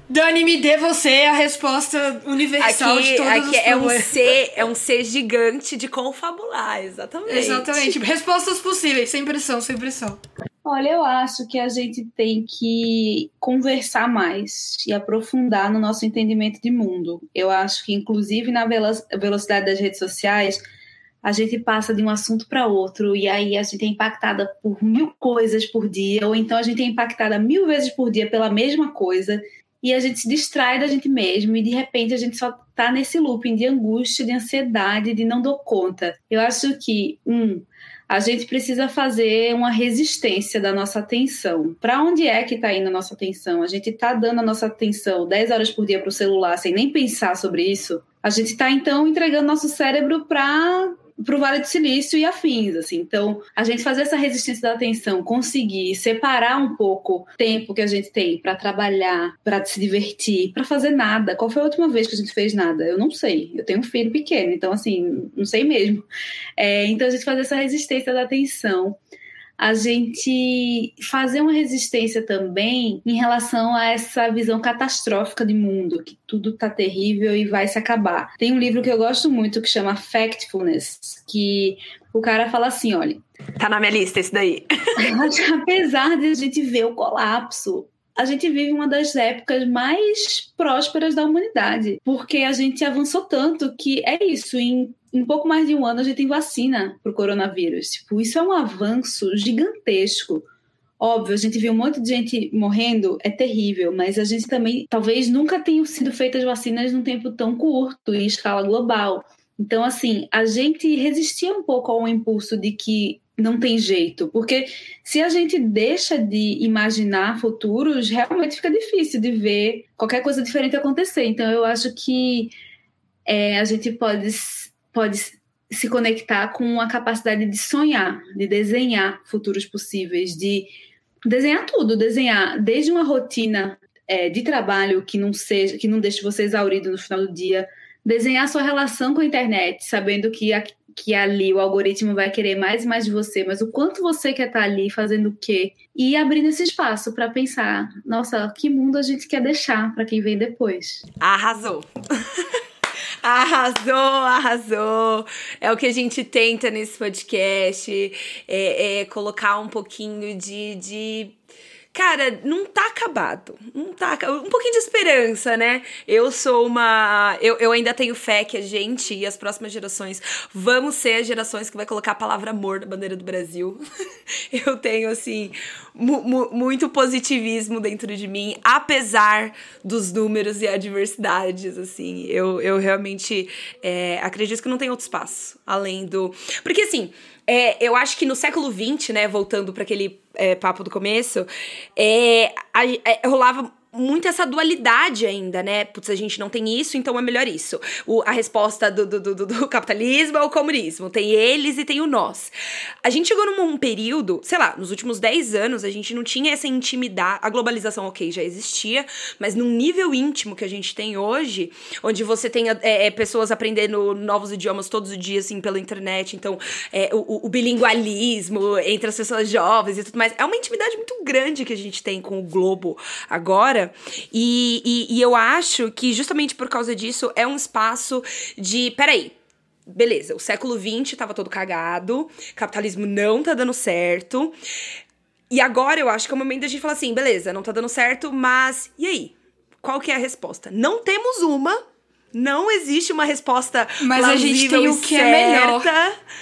Dani, me dê você a resposta universal aqui, de todos aqui os é um ser, é um ser gigante de confabular, exatamente. Exatamente. Respostas possíveis, sem pressão, sem pressão. Olha, eu acho que a gente tem que conversar mais e aprofundar no nosso entendimento de mundo. Eu acho que, inclusive, na velo velocidade das redes sociais, a gente passa de um assunto para outro e aí a gente é impactada por mil coisas por dia, ou então a gente é impactada mil vezes por dia pela mesma coisa e a gente se distrai da gente mesmo e de repente a gente só tá nesse looping de angústia, de ansiedade, de não dou conta. Eu acho que, um, a gente precisa fazer uma resistência da nossa atenção. Para onde é que está indo a nossa atenção? A gente está dando a nossa atenção 10 horas por dia para o celular sem nem pensar sobre isso? A gente está então entregando nosso cérebro para para o Vale do Silício e afins, assim. Então, a gente fazer essa resistência da atenção, conseguir separar um pouco o tempo que a gente tem para trabalhar, para se divertir, para fazer nada. Qual foi a última vez que a gente fez nada? Eu não sei. Eu tenho um filho pequeno, então, assim, não sei mesmo. É, então, a gente fazer essa resistência da atenção a gente fazer uma resistência também em relação a essa visão catastrófica de mundo, que tudo está terrível e vai se acabar. Tem um livro que eu gosto muito que chama Factfulness, que o cara fala assim, olha, tá na minha lista esse daí. *laughs* *laughs* apesar de a gente ver o colapso, a gente vive uma das épocas mais prósperas da humanidade, porque a gente avançou tanto que é isso, em em pouco mais de um ano a gente tem vacina para o coronavírus. Tipo, isso é um avanço gigantesco. Óbvio, a gente viu um monte de gente morrendo, é terrível, mas a gente também talvez nunca tenham sido feitas vacinas num tempo tão curto, em escala global. Então, assim, a gente resistia um pouco ao impulso de que não tem jeito, porque se a gente deixa de imaginar futuros, realmente fica difícil de ver qualquer coisa diferente acontecer. Então, eu acho que é, a gente pode, pode se conectar com a capacidade de sonhar, de desenhar futuros possíveis, de desenhar tudo, desenhar desde uma rotina é, de trabalho que não seja, que não deixe você exaurido no final do dia, desenhar sua relação com a internet, sabendo que, a, que ali o algoritmo vai querer mais e mais de você, mas o quanto você quer estar ali fazendo o quê? E abrindo esse espaço para pensar, nossa, que mundo a gente quer deixar para quem vem depois. Arrasou! *laughs* Arrasou, arrasou. É o que a gente tenta nesse podcast. É, é colocar um pouquinho de, de Cara, não tá acabado. Não tá Um pouquinho de esperança, né? Eu sou uma. Eu, eu ainda tenho fé que a gente e as próximas gerações vamos ser as gerações que vai colocar a palavra amor na bandeira do Brasil. *laughs* eu tenho, assim, mu mu muito positivismo dentro de mim, apesar dos números e adversidades, assim. Eu, eu realmente é, acredito que não tem outro espaço além do. Porque, assim. É, eu acho que no século XX, né, voltando para aquele é, papo do começo, é, a, é, rolava muito essa dualidade ainda, né? Putz, a gente não tem isso, então é melhor isso. O, a resposta do, do, do, do, capitalismo é o comunismo. Tem eles e tem o nós. A gente chegou num período, sei lá, nos últimos 10 anos, a gente não tinha essa intimidade. A globalização, ok, já existia, mas num nível íntimo que a gente tem hoje, onde você tem é, é, pessoas aprendendo novos idiomas todos os dias, assim, pela internet. Então, é, o, o bilingualismo entre as pessoas jovens e tudo mais. É uma intimidade muito grande que a gente tem com o globo agora e, e, e eu acho que justamente por causa disso é um espaço de. Peraí, beleza, o século XX tava todo cagado, capitalismo não tá dando certo. E agora eu acho que é o momento da gente falar assim, beleza, não tá dando certo, mas e aí? Qual que é a resposta? Não temos uma, não existe uma resposta Mas a gente tem o que certa. é melhor,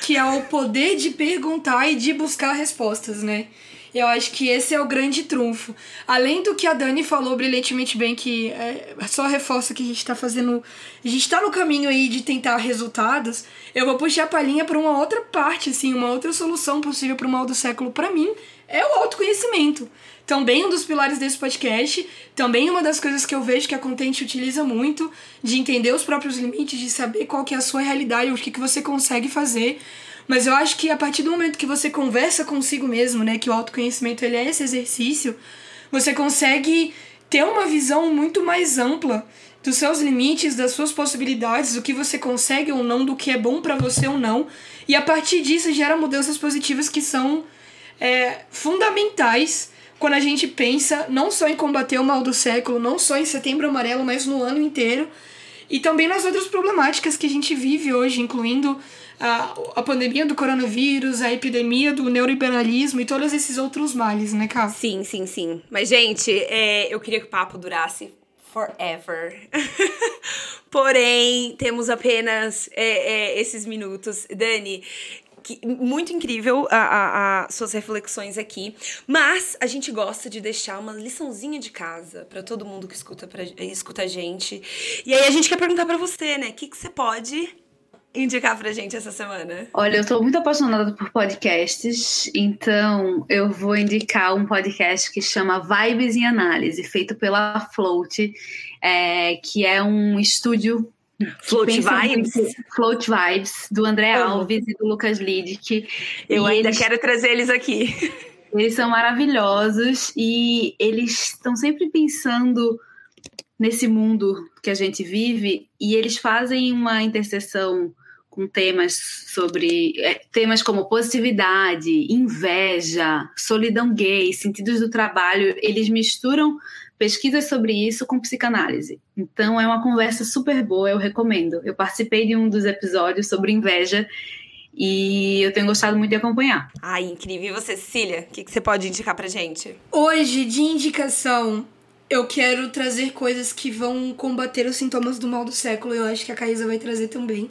que é o poder de perguntar e de buscar respostas, né? Eu acho que esse é o grande trunfo. Além do que a Dani falou brilhantemente bem, que é, só reforça que a gente está fazendo. A gente está no caminho aí de tentar resultados. Eu vou puxar a palhinha para uma outra parte, assim, uma outra solução possível para o mal do século, para mim, é o autoconhecimento. Também um dos pilares desse podcast, também uma das coisas que eu vejo que a Content utiliza muito, de entender os próprios limites, de saber qual que é a sua realidade, o que, que você consegue fazer mas eu acho que a partir do momento que você conversa consigo mesmo, né, que o autoconhecimento ele é esse exercício, você consegue ter uma visão muito mais ampla dos seus limites, das suas possibilidades, do que você consegue ou não, do que é bom para você ou não. E a partir disso gera mudanças positivas que são é, fundamentais quando a gente pensa não só em combater o mal do século, não só em setembro amarelo, mas no ano inteiro. E também nas outras problemáticas que a gente vive hoje, incluindo a, a pandemia do coronavírus, a epidemia do neoliberalismo e todos esses outros males, né, Cá? Sim, sim, sim. Mas, gente, é, eu queria que o papo durasse forever. *laughs* Porém, temos apenas é, é, esses minutos. Dani, que, muito incrível a, a, a, suas reflexões aqui. Mas a gente gosta de deixar uma liçãozinha de casa para todo mundo que escuta, pra, escuta a gente. E aí a gente quer perguntar para você, né? O que, que você pode indicar pra gente essa semana? Olha, eu tô muito apaixonada por podcasts, então eu vou indicar um podcast que chama Vibes em Análise, feito pela Float, é, que é um estúdio Float Vibes? Float Vibes, do André Alves e do Lucas Lidic. Eu ainda eles, quero trazer eles aqui. Eles são maravilhosos e eles estão sempre pensando nesse mundo que a gente vive e eles fazem uma interseção com temas sobre é, temas como positividade, inveja, solidão gay, sentidos do trabalho, eles misturam pesquisas sobre isso com psicanálise. Então é uma conversa super boa, eu recomendo. Eu participei de um dos episódios sobre inveja e eu tenho gostado muito de acompanhar. Ai, incrível. E você, Cecília, o que, que você pode indicar pra gente? Hoje, de indicação, eu quero trazer coisas que vão combater os sintomas do mal do século. Eu acho que a Caísa vai trazer também.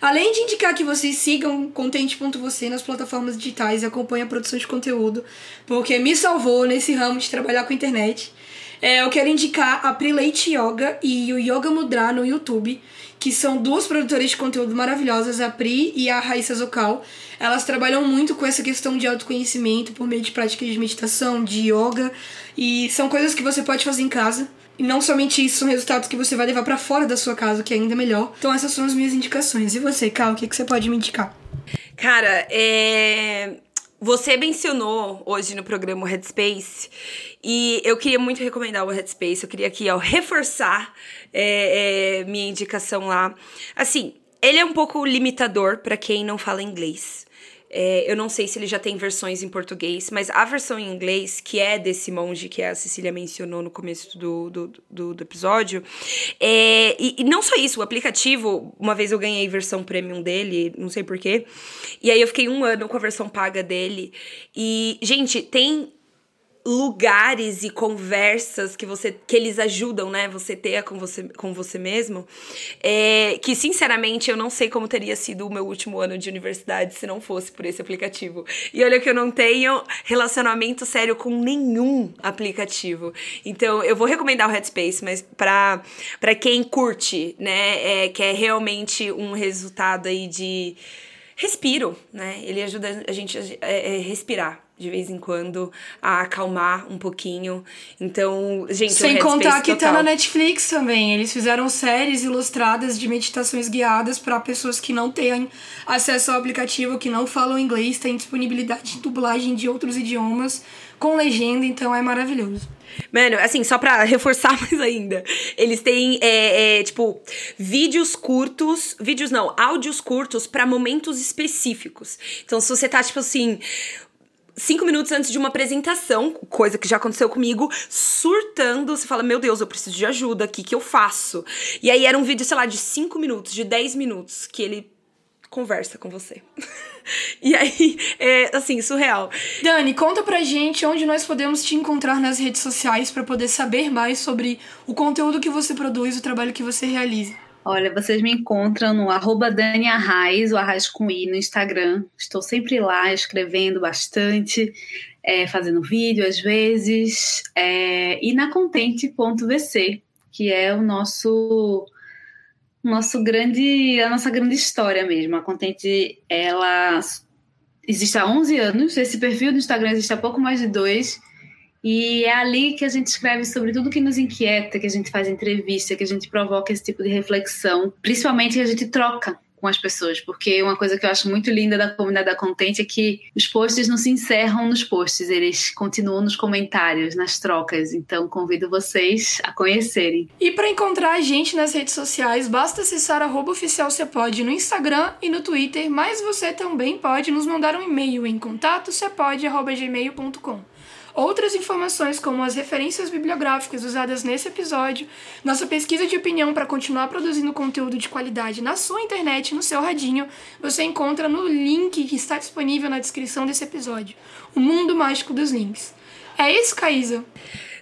Além de indicar que vocês sigam Contente.você nas plataformas digitais e acompanhem a produção de conteúdo, porque me salvou nesse ramo de trabalhar com internet. É, eu quero indicar a Prelate Yoga e o Yoga Mudra no YouTube, que são duas produtoras de conteúdo maravilhosas, a Pri e a Raíssa Zocal. Elas trabalham muito com essa questão de autoconhecimento por meio de práticas de meditação, de yoga, e são coisas que você pode fazer em casa. E não somente isso, são resultados que você vai levar para fora da sua casa, que é ainda melhor. Então essas são as minhas indicações. E você, Cal, o que, que você pode me indicar? Cara, é... Você mencionou hoje no programa o Headspace e eu queria muito recomendar o Headspace. Eu queria aqui, ó, reforçar é, é, minha indicação lá. Assim, ele é um pouco limitador para quem não fala inglês. É, eu não sei se ele já tem versões em português, mas a versão em inglês, que é desse monge que a Cecília mencionou no começo do, do, do, do episódio, é, e, e, não só isso, o aplicativo, uma vez eu ganhei versão premium dele, não sei porquê, e aí eu fiquei um ano com a versão paga dele, e, gente, tem lugares e conversas que você que eles ajudam, né, você ter com você com você mesmo, é, que sinceramente eu não sei como teria sido o meu último ano de universidade se não fosse por esse aplicativo. E olha que eu não tenho relacionamento sério com nenhum aplicativo. Então eu vou recomendar o Headspace, mas para para quem curte, né, é, quer realmente um resultado aí de respiro, né? Ele ajuda a gente a, a, a respirar de vez em quando a acalmar um pouquinho. Então, gente, sem contar que total. tá na Netflix também. Eles fizeram séries ilustradas de meditações guiadas para pessoas que não têm acesso ao aplicativo, que não falam inglês, tem disponibilidade de dublagem de outros idiomas com legenda, então é maravilhoso. Mano, assim, só pra reforçar *laughs* mais ainda, eles têm, é, é, tipo, vídeos curtos, vídeos não, áudios curtos para momentos específicos. Então, se você tá, tipo assim, cinco minutos antes de uma apresentação, coisa que já aconteceu comigo, surtando. Você fala, meu Deus, eu preciso de ajuda aqui, que eu faço? E aí era um vídeo, sei lá, de cinco minutos, de dez minutos, que ele conversa com você. *laughs* e aí, é assim, surreal. Dani, conta pra gente onde nós podemos te encontrar nas redes sociais para poder saber mais sobre o conteúdo que você produz, o trabalho que você realiza. Olha, vocês me encontram no arroba Dani Arraiz, o Arraiz com I, no Instagram. Estou sempre lá escrevendo bastante, é, fazendo vídeo às vezes, é, e na contente.vc, que é o nosso nosso grande, a nossa grande história mesmo. A Contente, ela existe há 11 anos, esse perfil do Instagram existe há pouco mais de dois, e é ali que a gente escreve sobre tudo que nos inquieta, que a gente faz entrevista, que a gente provoca esse tipo de reflexão, principalmente que a gente troca com as pessoas, porque uma coisa que eu acho muito linda da comunidade da Contente é que os posts não se encerram nos posts, eles continuam nos comentários, nas trocas. Então convido vocês a conhecerem. E para encontrar a gente nas redes sociais, basta acessar pode no Instagram e no Twitter, mas você também pode nos mandar um e-mail em contato cepode@gmail.com. Outras informações, como as referências bibliográficas usadas nesse episódio, nossa pesquisa de opinião para continuar produzindo conteúdo de qualidade na sua internet, no seu radinho, você encontra no link que está disponível na descrição desse episódio. O mundo mágico dos links. É isso, Caísa?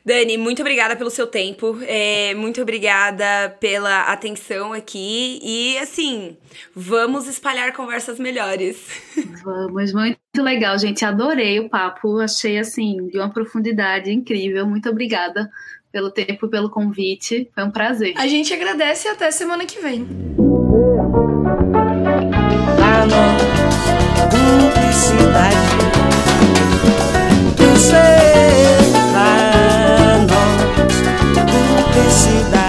Dani, muito obrigada pelo seu tempo, é, muito obrigada pela atenção aqui e assim, vamos espalhar conversas melhores. *laughs* Vamos, muito legal, gente. Adorei o papo, achei assim de uma profundidade incrível. Muito obrigada pelo tempo, pelo convite, foi um prazer. A gente agradece e até semana que vem. Publicidade. felicidade.